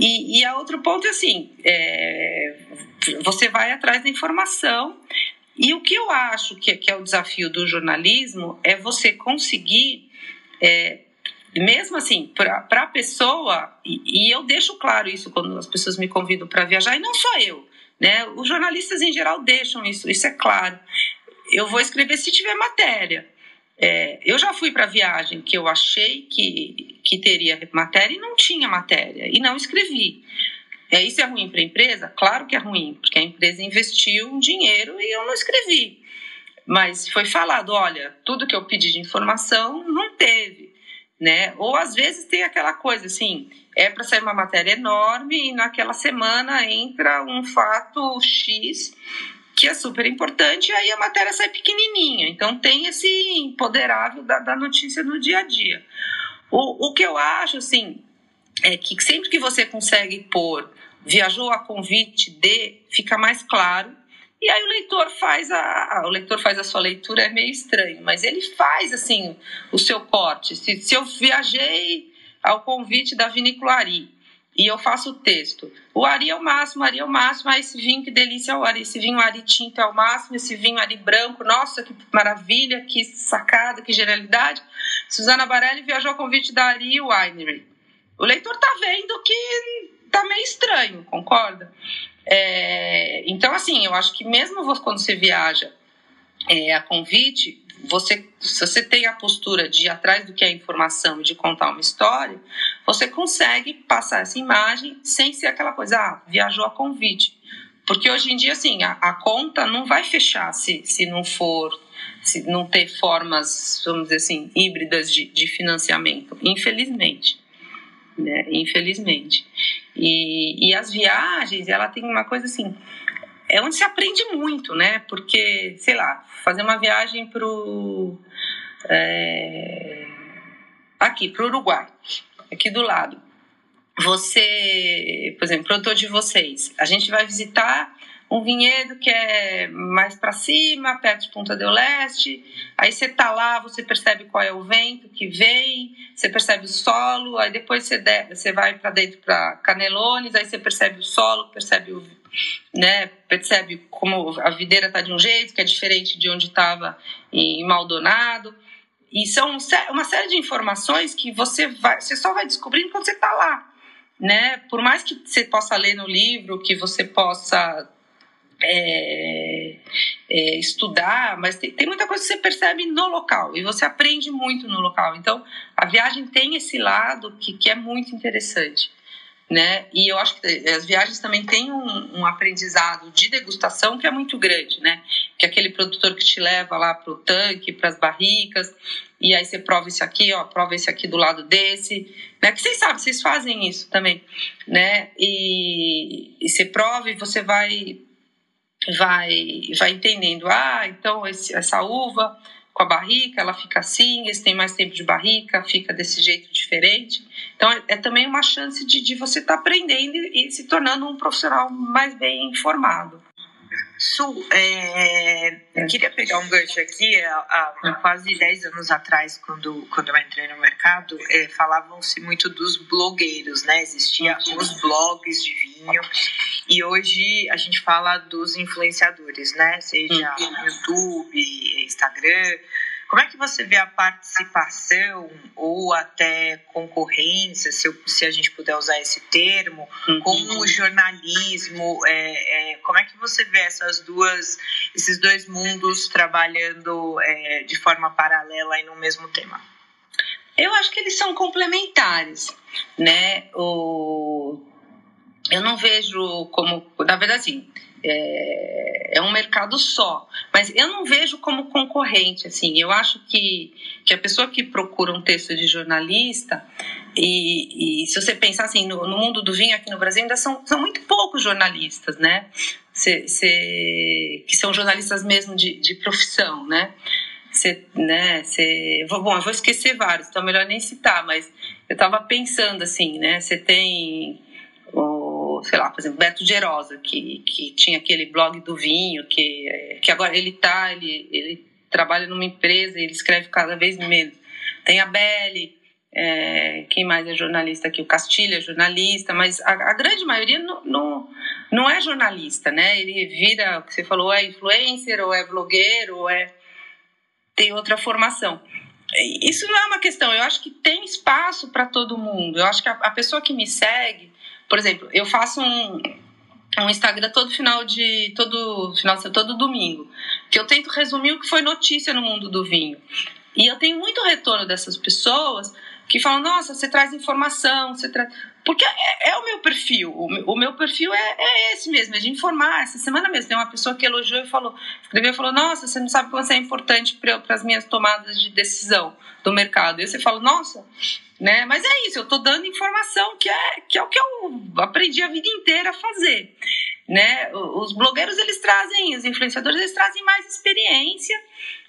E, e a outro ponto é assim: é, você vai atrás da informação e o que eu acho que, que é o desafio do jornalismo é você conseguir, é, mesmo assim, para a pessoa, e, e, eu deixo claro isso quando as pessoas me convidam para viajar, e não só eu, né? Os jornalistas em geral deixam isso, isso é claro. Eu vou escrever se tiver matéria. É, eu já fui para viagem que eu achei que, que teria matéria e não tinha matéria, e não escrevi. É, isso é ruim para a empresa? Claro que é ruim, porque a empresa investiu um dinheiro e eu não escrevi. Mas foi falado, olha, tudo que eu pedi de informação não teve, né? Ou às vezes tem aquela coisa assim, é para sair uma matéria enorme e naquela semana entra um fato X que é super importante e aí a matéria sai pequenininha. Então tem esse empoderável da, da notícia no dia a dia. O, o que eu acho, assim, é que sempre que você consegue pôr viajou a convite de, fica mais claro. E aí o leitor faz a, o leitor faz a sua leitura é meio estranho, mas ele faz assim o seu corte. Se, se eu viajei ao convite da vinícola Ari e eu faço o texto, o Ari é o máximo, Ari é o máximo, ah, esse vinho que delícia o Ari, esse vinho Ari tinto é o máximo, esse vinho Ari branco, nossa que maravilha, que sacada, que genialidade. Suzana Barelli viajou ao convite da Ari Winery. O leitor tá vendo que tá meio estranho, concorda? É, então, assim, eu acho que mesmo quando você viaja é, a convite, você, se você tem a postura de ir atrás do que é informação e de contar uma história, você consegue passar essa imagem sem ser aquela coisa, ah, viajou a convite. Porque hoje em dia, assim, a, a conta não vai fechar se, se não for, se não ter formas, vamos dizer assim, híbridas de, de financiamento, infelizmente né? Infelizmente. E, e as viagens, ela tem uma coisa assim, é onde se aprende muito, né? Porque, sei lá, fazer uma viagem para é, aqui, para o Uruguai, aqui do lado. Você, por exemplo, produtor de vocês, a gente vai visitar um vinhedo que é mais para cima, perto de Punta del Leste. Aí você tá lá, você percebe qual é o vento que vem, você percebe o solo, aí depois você, de, você vai para dentro para Canelones, aí você percebe o solo, percebe o né, percebe como a videira tá de um jeito que é diferente de onde estava em Maldonado. E são uma série de informações que você vai, você só vai descobrindo quando você está lá, né? Por mais que você possa ler no livro, que você possa é, é, estudar, mas tem, tem, muita coisa que você percebe no local e você aprende muito no local. Então, a viagem tem esse lado que, que é muito interessante. Né? E eu acho que as viagens também têm um, um, aprendizado de degustação que é muito grande, né? Que é aquele produtor que te leva lá para o tanque, para as barricas, e aí você prova esse aqui, ó, prova esse aqui do lado desse, né? Que vocês sabem, vocês fazem isso também, né? E, e você prova e você vai vai vai entendendo, ah, então esse, essa uva com a barrica, ela fica assim, esse tem mais tempo de barrica, fica desse jeito diferente. Então, é, é também uma chance de, de você estar tá aprendendo e se tornando um profissional mais bem informado. Su, é, eu queria pegar um gancho aqui. Há, há quase 10 anos atrás, quando, quando eu entrei no mercado, é, falavam-se muito dos blogueiros, né? Existiam os blogs de vinho e hoje a gente fala dos influenciadores, né? Seja no YouTube, Instagram. Como é que você vê a participação ou até concorrência, se, eu, se a gente puder usar esse termo, uhum. com o jornalismo? É, é, como é que você vê essas duas, esses dois mundos trabalhando é, de forma paralela e no mesmo tema? Eu acho que eles são complementares, né? O... Eu não vejo como, na verdade, assim, é, é um mercado só. Mas eu não vejo como concorrente, assim. Eu acho que, que a pessoa que procura um texto de jornalista, e, e se você pensar assim, no, no, mundo do vinho aqui no Brasil, ainda são, são muito poucos jornalistas, né? Cê, cê, que são jornalistas mesmo de, de profissão, né? Cê, né, cê, bom, eu vou esquecer vários, então é melhor nem citar, mas eu estava pensando assim, né? Você tem sei lá, por exemplo, Beto Gerosa, que, que tinha aquele blog do vinho, que, que agora ele tá, ele, ele trabalha numa empresa e ele escreve cada vez menos. Tem a Belle, é, quem mais é jornalista aqui? O Castilho é jornalista, mas a, a, grande maioria não, não, não é jornalista, né? Ele vira, o que você falou, é influencer, ou é blogueiro, ou é. tem outra formação. Isso não é uma questão, eu acho que tem espaço para todo mundo. Eu acho que a, a pessoa que me segue, por exemplo, eu faço um, um Instagram todo final de todo final de todo domingo, que eu tento resumir o que foi notícia no mundo do vinho. E eu tenho muito retorno dessas pessoas que falam: "Nossa, você traz informação, você traz porque é, é, o meu perfil, o meu, perfil é, é, esse mesmo, é de informar. Essa semana mesmo tem uma pessoa que elogiou e falou, escreveu e falou, nossa, você não sabe quanto é importante para as minhas tomadas de decisão do mercado. E você fala, nossa, né? Mas é isso, eu estou dando informação que é, que é o que eu aprendi a vida inteira a fazer. Né? Os blogueiros eles trazem, os influenciadores eles trazem mais experiência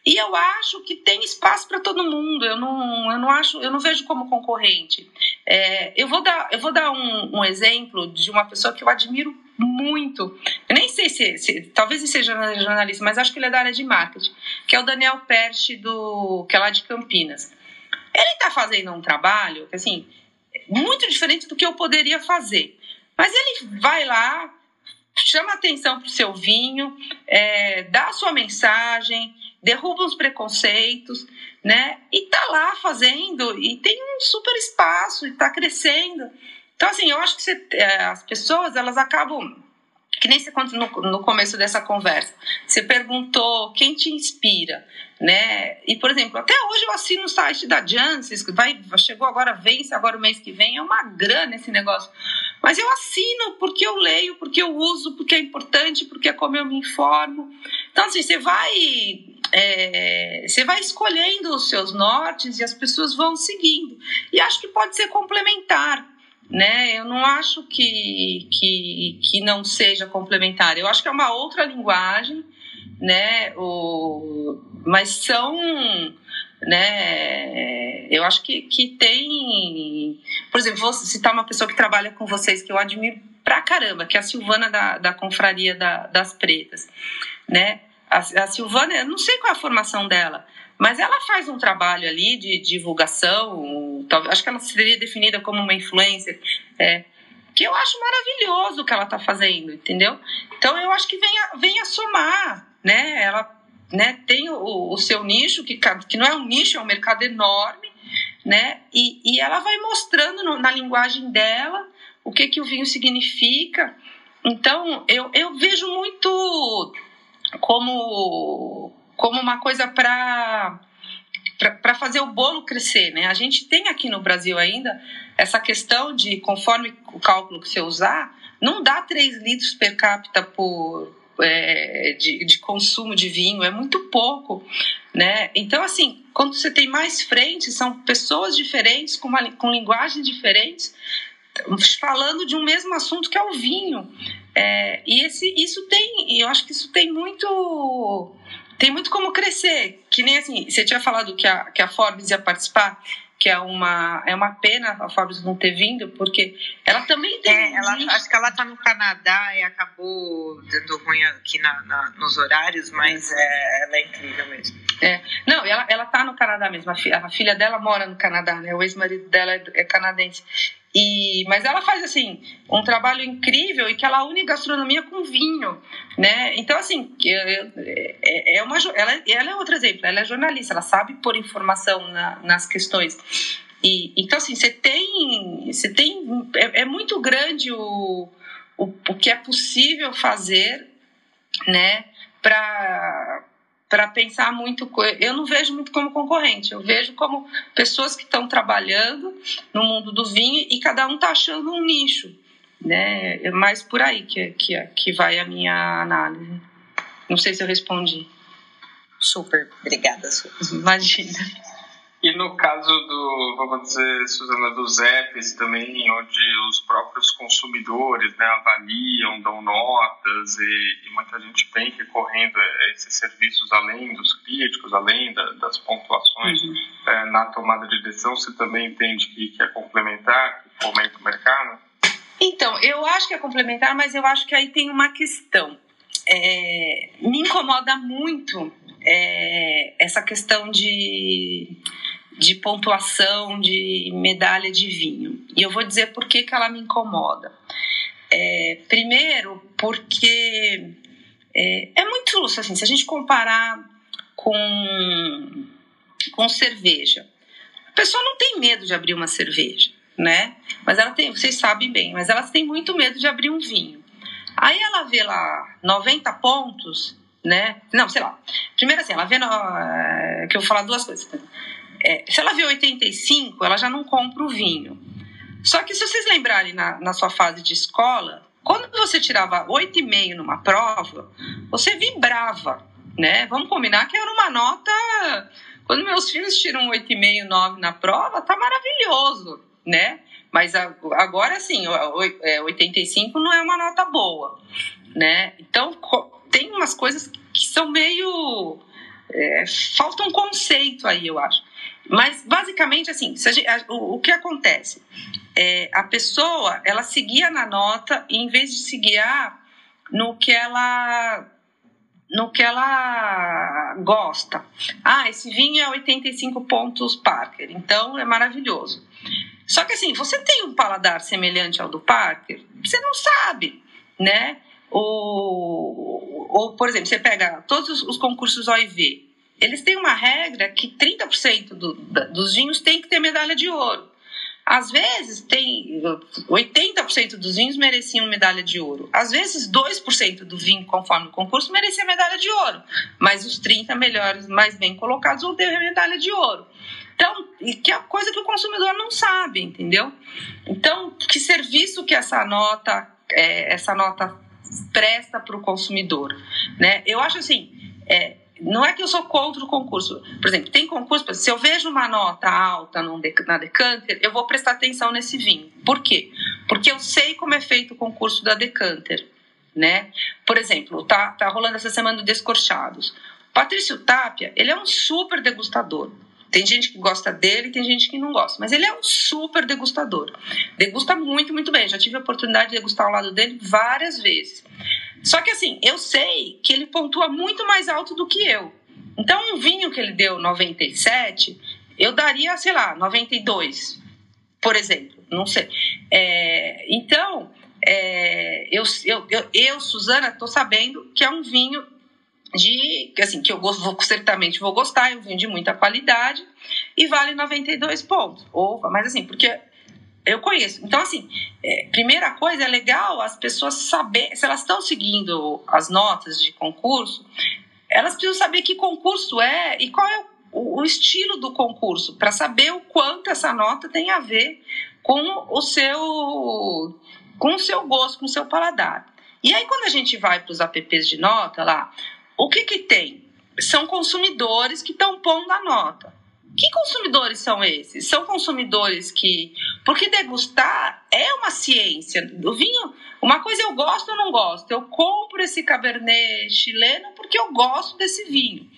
e eu acho que tem espaço para todo mundo. Eu não, eu não acho, eu não vejo como concorrente. É, eu vou dar, eu vou dar um, um, exemplo de uma pessoa que eu admiro muito. Eu nem sei se, se, talvez ele seja jornalista, mas acho que ele é da área de marketing, que é o Daniel Perche do, que é lá de Campinas. Ele está fazendo um trabalho, assim, muito diferente do que eu poderia fazer. Mas ele vai lá, chama atenção para o seu vinho, é, dá a sua mensagem, derruba os preconceitos, né? E tá lá fazendo e tem um super espaço e tá crescendo. Então, assim, eu acho que você, é, as pessoas, elas acabam que nem você conta no, no começo dessa conversa. Você perguntou quem te inspira, né? E, por exemplo, até hoje eu assino o site da Janssen, vai, chegou agora, vence agora o mês que vem, é uma grana esse negócio. Mas eu assino porque eu leio, porque eu uso, porque é importante, porque é como eu me informo. Então, assim, você vai é, você vai escolhendo os seus nortes e as pessoas vão seguindo. E acho que pode ser complementar né? Eu não acho que, que, que não seja complementar. Eu acho que é uma outra linguagem, né? O, mas são, né? Eu acho que, que tem, por exemplo, vou citar uma pessoa que trabalha com vocês que eu admiro pra caramba, que é a Silvana da, da Confraria da, das Pretas, né? A, Silvana, eu não sei qual é a formação dela, mas ela faz um trabalho ali de divulgação, acho que ela seria definida como uma influencer, é, que eu acho maravilhoso o que ela está fazendo, entendeu? Então eu acho que vem a, vem a somar, né? Ela né, tem o, o seu nicho, que, que não é um nicho, é um mercado enorme, né? E, e ela vai mostrando no, na linguagem dela o que, que o vinho significa. Então eu, eu vejo muito como, como uma coisa para para fazer o bolo crescer, né? A gente tem aqui no Brasil ainda essa questão de, conforme o cálculo que você usar, não dá 3 litros per capita por, é, de, de, consumo de vinho, é muito pouco, né? Então, assim, quando você tem mais frentes, são pessoas diferentes, com, uma, com linguagens diferentes, falando de um mesmo assunto que é o vinho. É, e esse, isso tem, eu acho que isso tem muito tem muito como crescer. Que nem assim, você tinha falado que a, que a Forbes ia participar, que é uma, é uma pena a Forbes não ter vindo, porque ela também tem. É, ela, acho que ela está no Canadá e acabou dando ruim aqui na, na nos horários, mas é, ela é incrível mesmo. É. Não, ela, ela tá no Canadá mesmo. A, filha, a filha dela mora no Canadá, né? O ex-marido dela é, é canadense. E, mas ela faz assim um trabalho incrível e que ela une gastronomia com vinho, né? Então assim é, é uma ela, ela é outro exemplo. Ela é jornalista, ela sabe pôr informação na, nas questões. E então assim você tem você tem é, é muito grande o, o, o que é possível fazer, né? Para para pensar muito. Eu não vejo muito como concorrente, eu vejo como pessoas que estão trabalhando no mundo do vinho e cada um está achando um nicho. Né? É mais por aí que, que, que vai a minha análise. Não sei se eu respondi. Super, obrigada, Imagina. E no caso do, vamos dizer, Suzana, dos apps também, onde os próprios consumidores né, avaliam, dão notas e, e, muita gente vem recorrendo a esses serviços além dos críticos, além da, das pontuações uhum. é, na tomada de decisão, você também entende que, que é complementar, que fomenta o mercado? Então, eu acho que é complementar, mas eu acho que aí tem uma questão. É, me incomoda muito é, essa questão de de pontuação de medalha de vinho. E eu vou dizer por que, que ela me incomoda. É, primeiro, porque é, é muito assim, se a gente comparar com, com cerveja. A pessoa não tem medo de abrir uma cerveja, né? Mas ela tem, vocês sabem bem, mas elas têm muito medo de abrir um vinho. Aí ela vê lá 90 pontos, né? Não, sei lá. Primeiro assim, ela vê no, é, que eu vou falar duas coisas. É, se ela vê 85, ela já não compra o vinho. Só que se vocês lembrarem na, na sua fase de escola, quando você tirava 8,5 numa prova, você vibrava, né? Vamos combinar que era uma nota. Quando meus filhos tiram 8,5, 9 na prova, tá maravilhoso, né? Mas agora sim, 85 não é uma nota boa, né? Então tem umas coisas que são meio. É, falta um conceito aí, eu acho. Mas, basicamente, assim, gente, o, o, que acontece? É, a pessoa, ela seguia na nota, e em vez de se guiar no que ela no que ela gosta. Ah, esse vinho é 85 pontos Parker, então é maravilhoso. Só que assim, você tem um paladar semelhante ao do Parker? Você não sabe, né? Ou, ou por exemplo, você pega todos os, os concursos OIV, eles têm uma regra que 30% do, dos vinhos tem que ter medalha de ouro. Às vezes, tem 80% dos vinhos mereciam medalha de ouro. Às vezes, 2% do vinho, conforme o concurso, merecia medalha de ouro. Mas os 30 melhores, mais bem colocados, vão ter medalha de ouro. Então, que é coisa que o consumidor não sabe, entendeu? Então, que serviço que essa nota, é, essa nota presta para o consumidor? Né? Eu acho assim, é, não é que eu sou contra o concurso. Por exemplo, tem concurso, se eu vejo uma nota alta na Decanter, eu vou prestar atenção nesse vinho. Por quê? Porque eu sei como é feito o concurso da Decanter. Né? Por exemplo, tá, tá rolando essa semana do Descorchados. Patrício Tapia, ele é um super degustador. Tem gente que gosta dele, tem gente que não gosta, mas ele é um super degustador. Degusta muito, muito bem. Já tive a oportunidade de degustar ao lado dele várias vezes. Só que assim, eu sei que ele pontua muito mais alto do que eu. Então, um vinho que ele deu 97, eu daria, sei lá, 92, por exemplo. Não sei. É, então, é, eu, eu, eu, eu, Suzana, estou sabendo que é um vinho de assim que eu vou, certamente vou gostar, é um vinho de muita qualidade e vale 92 pontos. Ou, mas assim, porque eu conheço. Então, assim, é, primeira coisa, é legal as pessoas saber, se elas estão seguindo as notas de concurso, elas precisam saber que concurso é e qual é o, o estilo do concurso, para saber o quanto essa nota tem a ver com o seu com o seu gosto, com o seu paladar. E aí, quando a gente vai para os apps de nota lá, o que, que tem? São consumidores que estão pondo a nota. Que consumidores são esses? São consumidores que. Porque degustar é uma ciência. O vinho, uma coisa eu gosto ou não gosto. Eu compro esse cabernet chileno porque eu gosto desse vinho.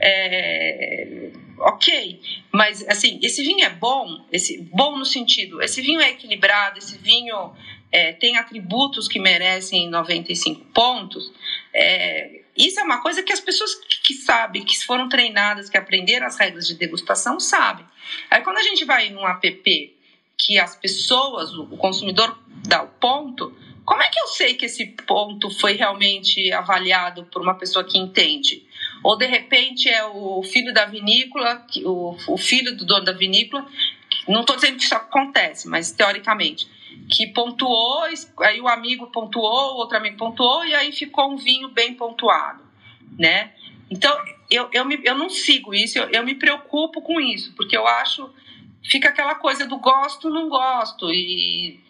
É, ok, mas assim, esse vinho é bom, esse bom no sentido, esse vinho é equilibrado, esse vinho é, tem atributos que merecem 95 pontos. É, isso é uma coisa que as pessoas que sabem, que foram treinadas, que aprenderam as regras de degustação, sabem. Aí quando a gente vai num app que as pessoas, o consumidor dá o ponto, como é que eu sei que esse ponto foi realmente avaliado por uma pessoa que entende? Ou de repente é o filho da vinícola, o, filho do dono da vinícola, não estou dizendo que isso acontece, mas teoricamente, que pontuou, aí o amigo pontuou, o outro amigo pontuou, e aí ficou um vinho bem pontuado, né? Então, eu, eu, me, eu não sigo isso, eu, eu me preocupo com isso, porque eu acho, fica aquela coisa do gosto, não gosto, e,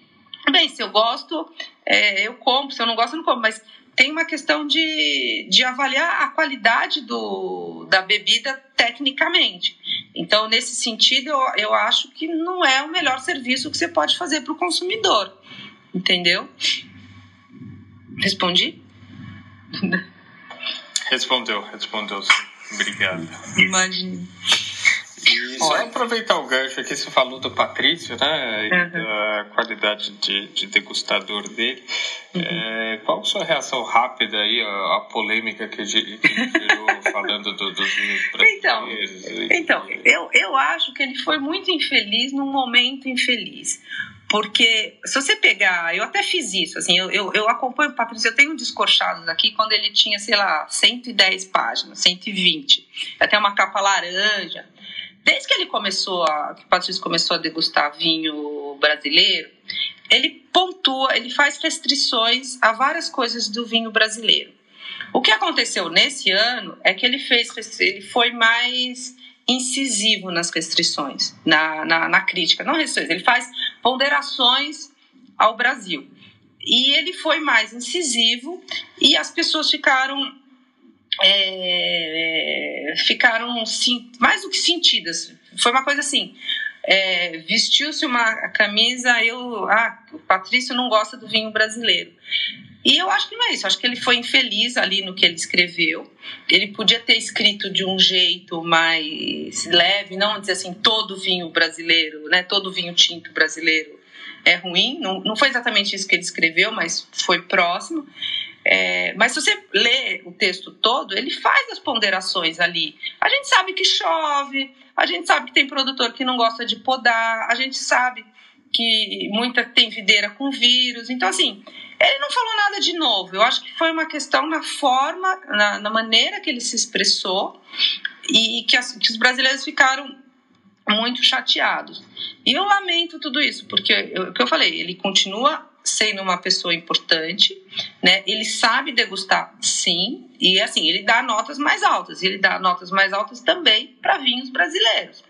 bem, se eu gosto, é, eu compro, se eu não gosto, eu não compro, mas tem uma questão de, de avaliar a qualidade do, da bebida tecnicamente. Então, nesse sentido, eu, eu acho que não é o melhor serviço que você pode fazer para o consumidor. Entendeu? Respondi? Respondeu, respondeu sim. Obrigado. Imagina. E só aproveitar o gancho aqui, você falou do Patrício, né? E uhum. da qualidade de, de degustador dele. Uhum. É, qual a sua reação rápida aí à, polêmica que, ele gerou (laughs) falando do, dos vinhos então, brasileiros? Então, então eu, eu acho que ele foi muito infeliz num momento infeliz. Porque se você pegar, eu até fiz isso, assim, eu, eu, eu acompanho o Patrício, eu tenho descorchados aqui quando ele tinha, sei lá, 110 páginas, 120, até uma capa laranja. Desde que ele começou a, que o Patrício começou a degustar vinho brasileiro, ele pontua, ele faz restrições a várias coisas do vinho brasileiro. O que aconteceu nesse ano é que ele fez, ele foi mais incisivo nas restrições, na, na, na crítica, não restrições, ele faz ponderações ao Brasil. E ele foi mais incisivo e as pessoas ficaram é, ficaram mais do que sentidas. Foi uma coisa assim. É, vestiu-se uma camisa, eu, ah, o Patrício não gosta do vinho brasileiro. E eu acho que não é isso, acho que ele foi infeliz ali no que ele escreveu. Ele podia ter escrito de um jeito mais leve, não dizer assim, todo vinho brasileiro, né, todo vinho tinto brasileiro é ruim. Não, não foi exatamente isso que ele escreveu, mas foi próximo. É, mas se você lê o texto todo, ele faz as ponderações ali. A gente sabe que chove, a gente sabe que tem produtor que não gosta de podar, a gente sabe que muita tem videira com vírus. Então, assim, ele não falou nada de novo. Eu acho que foi uma questão na forma, na, na maneira que ele se expressou e que, as, que os brasileiros ficaram muito chateados. E eu lamento tudo isso, porque o que eu falei, ele continua sendo uma pessoa importante, né? Ele sabe degustar, sim, e assim ele dá notas mais altas. Ele dá notas mais altas também para vinhos brasileiros,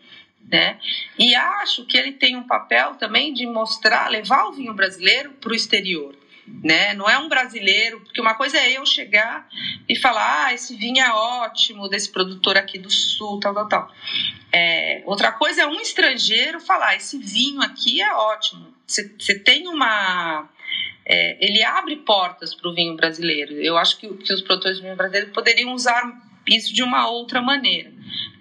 né? E acho que ele tem um papel também de mostrar, levar o vinho brasileiro para o exterior. Né? Não é um brasileiro, porque uma coisa é eu chegar e falar, ah, esse vinho é ótimo desse produtor aqui do sul, tal, tal, tal. É, outra coisa é um estrangeiro falar, esse vinho aqui é ótimo, você tem uma. É, ele abre portas para o vinho brasileiro. Eu acho que, que os produtores de vinho brasileiro poderiam usar isso de uma outra maneira,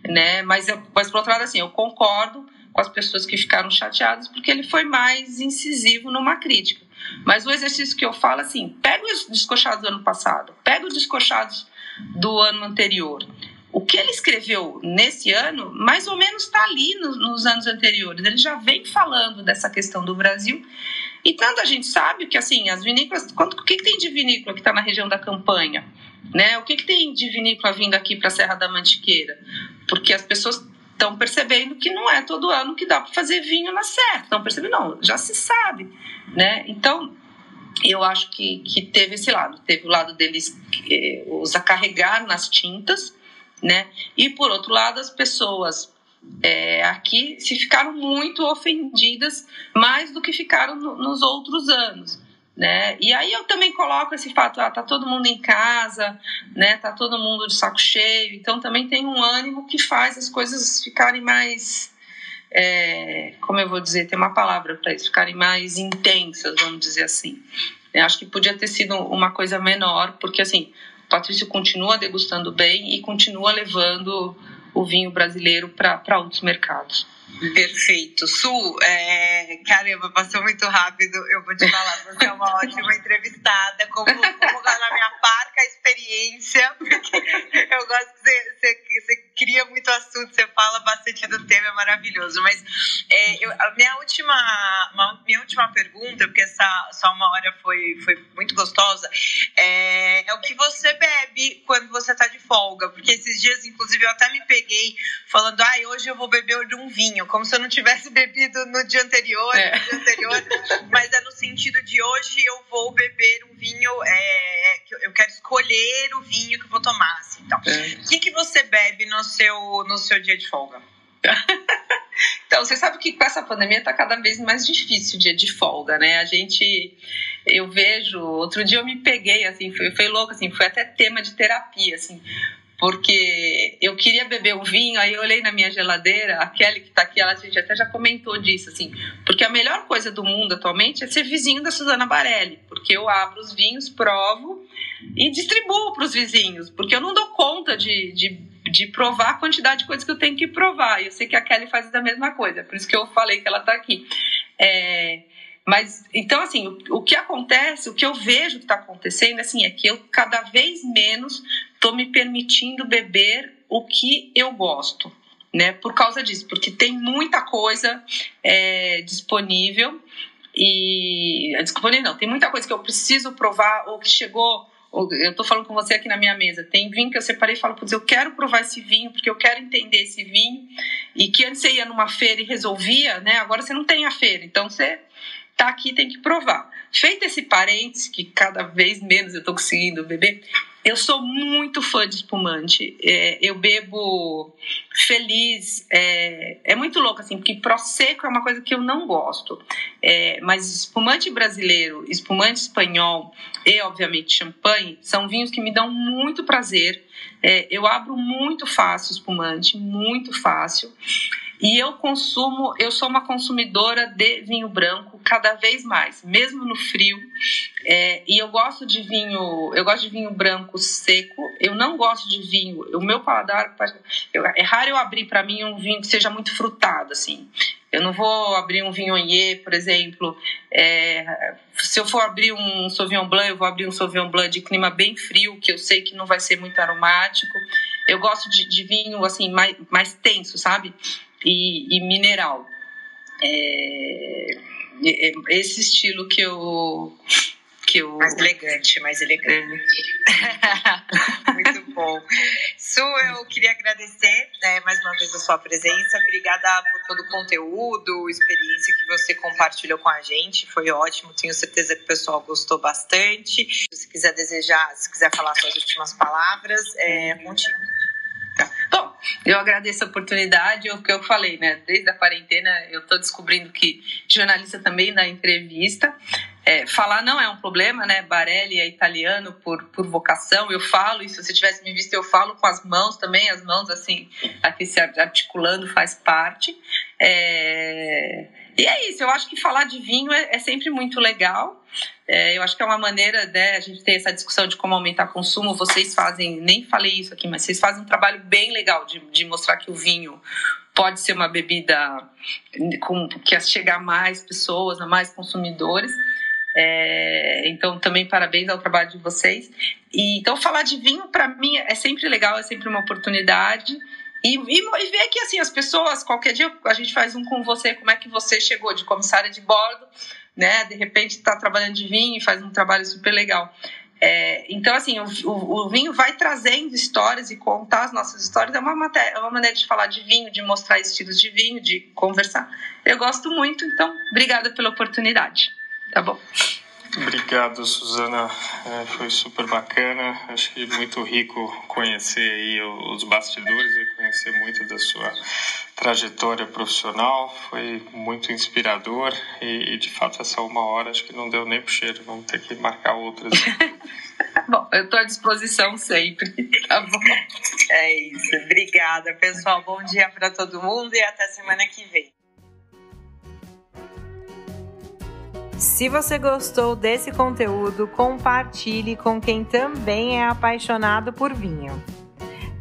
né? Mas, mas por outro lado, assim, eu concordo com as pessoas que ficaram chateadas porque ele foi mais incisivo numa crítica. Mas o exercício que eu falo, assim, pega os descochados do ano passado, pega os descochados do ano anterior, o que ele escreveu nesse ano, mais ou menos está ali no, nos anos anteriores. Ele já vem falando dessa questão do Brasil. E tanto a gente sabe que, assim, as vinícolas. Quanto, o que, que tem de vinícola que está na região da campanha? Né? O que, que tem de vinícola vindo aqui para a Serra da Mantiqueira? Porque as pessoas estão percebendo que não é todo ano que dá para fazer vinho na serra. Estão percebendo, não, já se sabe, né? Então, eu acho que, que teve esse lado. Teve o lado deles eh, os acarregar nas tintas, né? E por outro lado, as pessoas é, aqui se ficaram muito ofendidas mais do que ficaram no, nos outros anos. Né? E aí eu também coloco esse fato, ah, tá todo mundo em casa, né? Tá todo mundo de saco cheio, então também tem um ânimo que faz as coisas ficarem mais, é, como eu vou dizer, tem uma palavra para isso, ficarem mais intensas, vamos dizer assim. Eu acho que podia ter sido uma coisa menor, porque assim, o Patrício continua degustando bem e continua levando o vinho brasileiro para outros mercados. Perfeito. Su, é, caramba, passou muito rápido. Eu vou te falar, você é uma (laughs) ótima entrevistada, como, como na minha parca experiência, (laughs) porque eu gosto que você, você, você, cria muito assunto, você fala bastante do tema, é maravilhoso. Mas é, eu, a minha última, uma, minha última pergunta, porque essa só uma hora foi, foi muito gostosa, é, é o que você bebe quando você está de folga, porque esses dias, inclusive, eu até me peguei falando, ai, ah, hoje eu vou beber de um vinho como se eu não tivesse (laughs) bebido no dia anterior, é. no dia anterior, mas é no sentido de hoje eu vou beber um vinho, é, eu quero escolher o vinho que eu vou tomar, assim, então. É. O que, que você bebe no seu, no seu dia de folga? (laughs) então, você sabe que com essa pandemia está cada vez mais difícil o dia de folga, né? A gente, eu vejo, outro dia eu me peguei, assim, foi, foi louco, assim, foi até tema de terapia, assim, porque eu queria beber um vinho, aí eu olhei na minha geladeira, a Kelly que está aqui, ela a gente até já comentou disso, assim, porque a melhor coisa do mundo atualmente é ser vizinho da Suzana Barelli, porque eu abro os vinhos, provo e distribuo para os vizinhos, porque eu não dou conta de, de, de, provar a quantidade de coisas que eu tenho que provar, e eu sei que a Kelly faz a mesma coisa, por isso que eu falei que ela está aqui. É, mas, então, assim, o, o, que acontece, o que eu vejo que está acontecendo, assim, é que eu cada vez menos estou me permitindo beber o que eu gosto, né? Por causa disso, porque tem muita coisa é, disponível e disponível não, tem muita coisa que eu preciso provar ou que chegou eu estou falando com você aqui na minha mesa, tem vinho que eu separei e falo, putz, eu quero provar esse vinho, porque eu quero entender esse vinho, e que antes você ia numa feira e resolvia, né, agora você não tem a feira, então você tá aqui, tem que provar. Feito esse parênteses, que cada vez menos eu estou conseguindo beber, eu sou muito fã de espumante. É, eu bebo feliz. É, é, muito louco, assim, porque Prosecco é uma coisa que eu não gosto. É, mas espumante brasileiro, espumante espanhol e, obviamente, champanhe são vinhos que me dão muito prazer. É, eu abro muito fácil espumante, muito fácil. E eu consumo, eu sou uma consumidora de vinho branco cada vez mais, mesmo no frio. É, e eu gosto de vinho, eu gosto de vinho branco seco. Eu não gosto de vinho, o meu paladar eu, é raro eu abrir para mim um vinho que seja muito frutado, assim. Eu não vou abrir um Viognier, por exemplo. É, se eu for abrir um Sauvignon Blanc, eu vou abrir um Sauvignon Blanc de clima bem frio, que eu sei que não vai ser muito aromático. Eu gosto de, de vinho assim mais, mais tenso, sabe? E, e mineral. É, esse estilo que eu que eu... mais elegante, mais elegante. (laughs) Muito bom. Su, eu queria agradecer né, mais uma vez a sua presença. Obrigada por todo o conteúdo, experiência que você compartilhou com a gente. Foi ótimo. Tenho certeza que o pessoal gostou bastante. Se você quiser desejar, se quiser falar suas últimas palavras, é contigo. Eu agradeço a oportunidade, o que eu falei, né? Desde a quarentena eu estou descobrindo que jornalista também dá entrevista. É, falar não é um problema, né? Barelli é italiano por, por vocação, eu falo, e se você tivesse me visto, eu falo com as mãos também, as mãos assim, aqui se articulando faz parte. É... E é isso, eu acho que falar de vinho é, é sempre muito legal. É, eu acho que é uma maneira, né, a gente ter essa discussão de como aumentar consumo. Vocês fazem, nem falei isso aqui, mas vocês fazem um trabalho bem legal de, de mostrar que o vinho pode ser uma bebida com, que chega a mais pessoas, a mais consumidores. É, então, também parabéns ao trabalho de vocês. E, então, falar de vinho, para mim, é sempre legal, é sempre uma oportunidade. E, e, e, ver que assim, as pessoas, qualquer dia a gente faz um com você, como é que você chegou de comissária de bordo, né? De repente está trabalhando de vinho e faz um trabalho super legal. É, então, assim, o, o, o, vinho vai trazendo histórias e contar as nossas histórias. É uma, matéria, é uma maneira de falar de vinho, de mostrar estilos de vinho, de conversar. Eu gosto muito, então, obrigada pela oportunidade. Tá bom. Obrigado, Suzana. É, foi super bacana. Acho que muito rico conhecer aí os bastidores e conhecer muito da sua trajetória profissional. Foi muito inspirador e, e de fato, essa uma hora acho que não deu nem pro cheiro. Vamos ter que marcar outras. (laughs) bom, eu estou à disposição sempre. (laughs) Tá bom. É isso. Obrigada, pessoal. Bom dia para todo mundo e até semana que vem. Se você gostou desse conteúdo, compartilhe com quem também é apaixonado por vinho.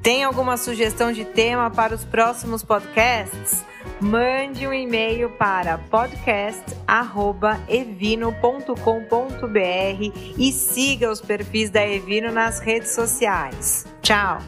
Tem alguma sugestão de tema para os próximos podcasts? Mande um e-mail para podcast@evino.com.br e siga os perfis da Evino nas redes sociais. Tchau.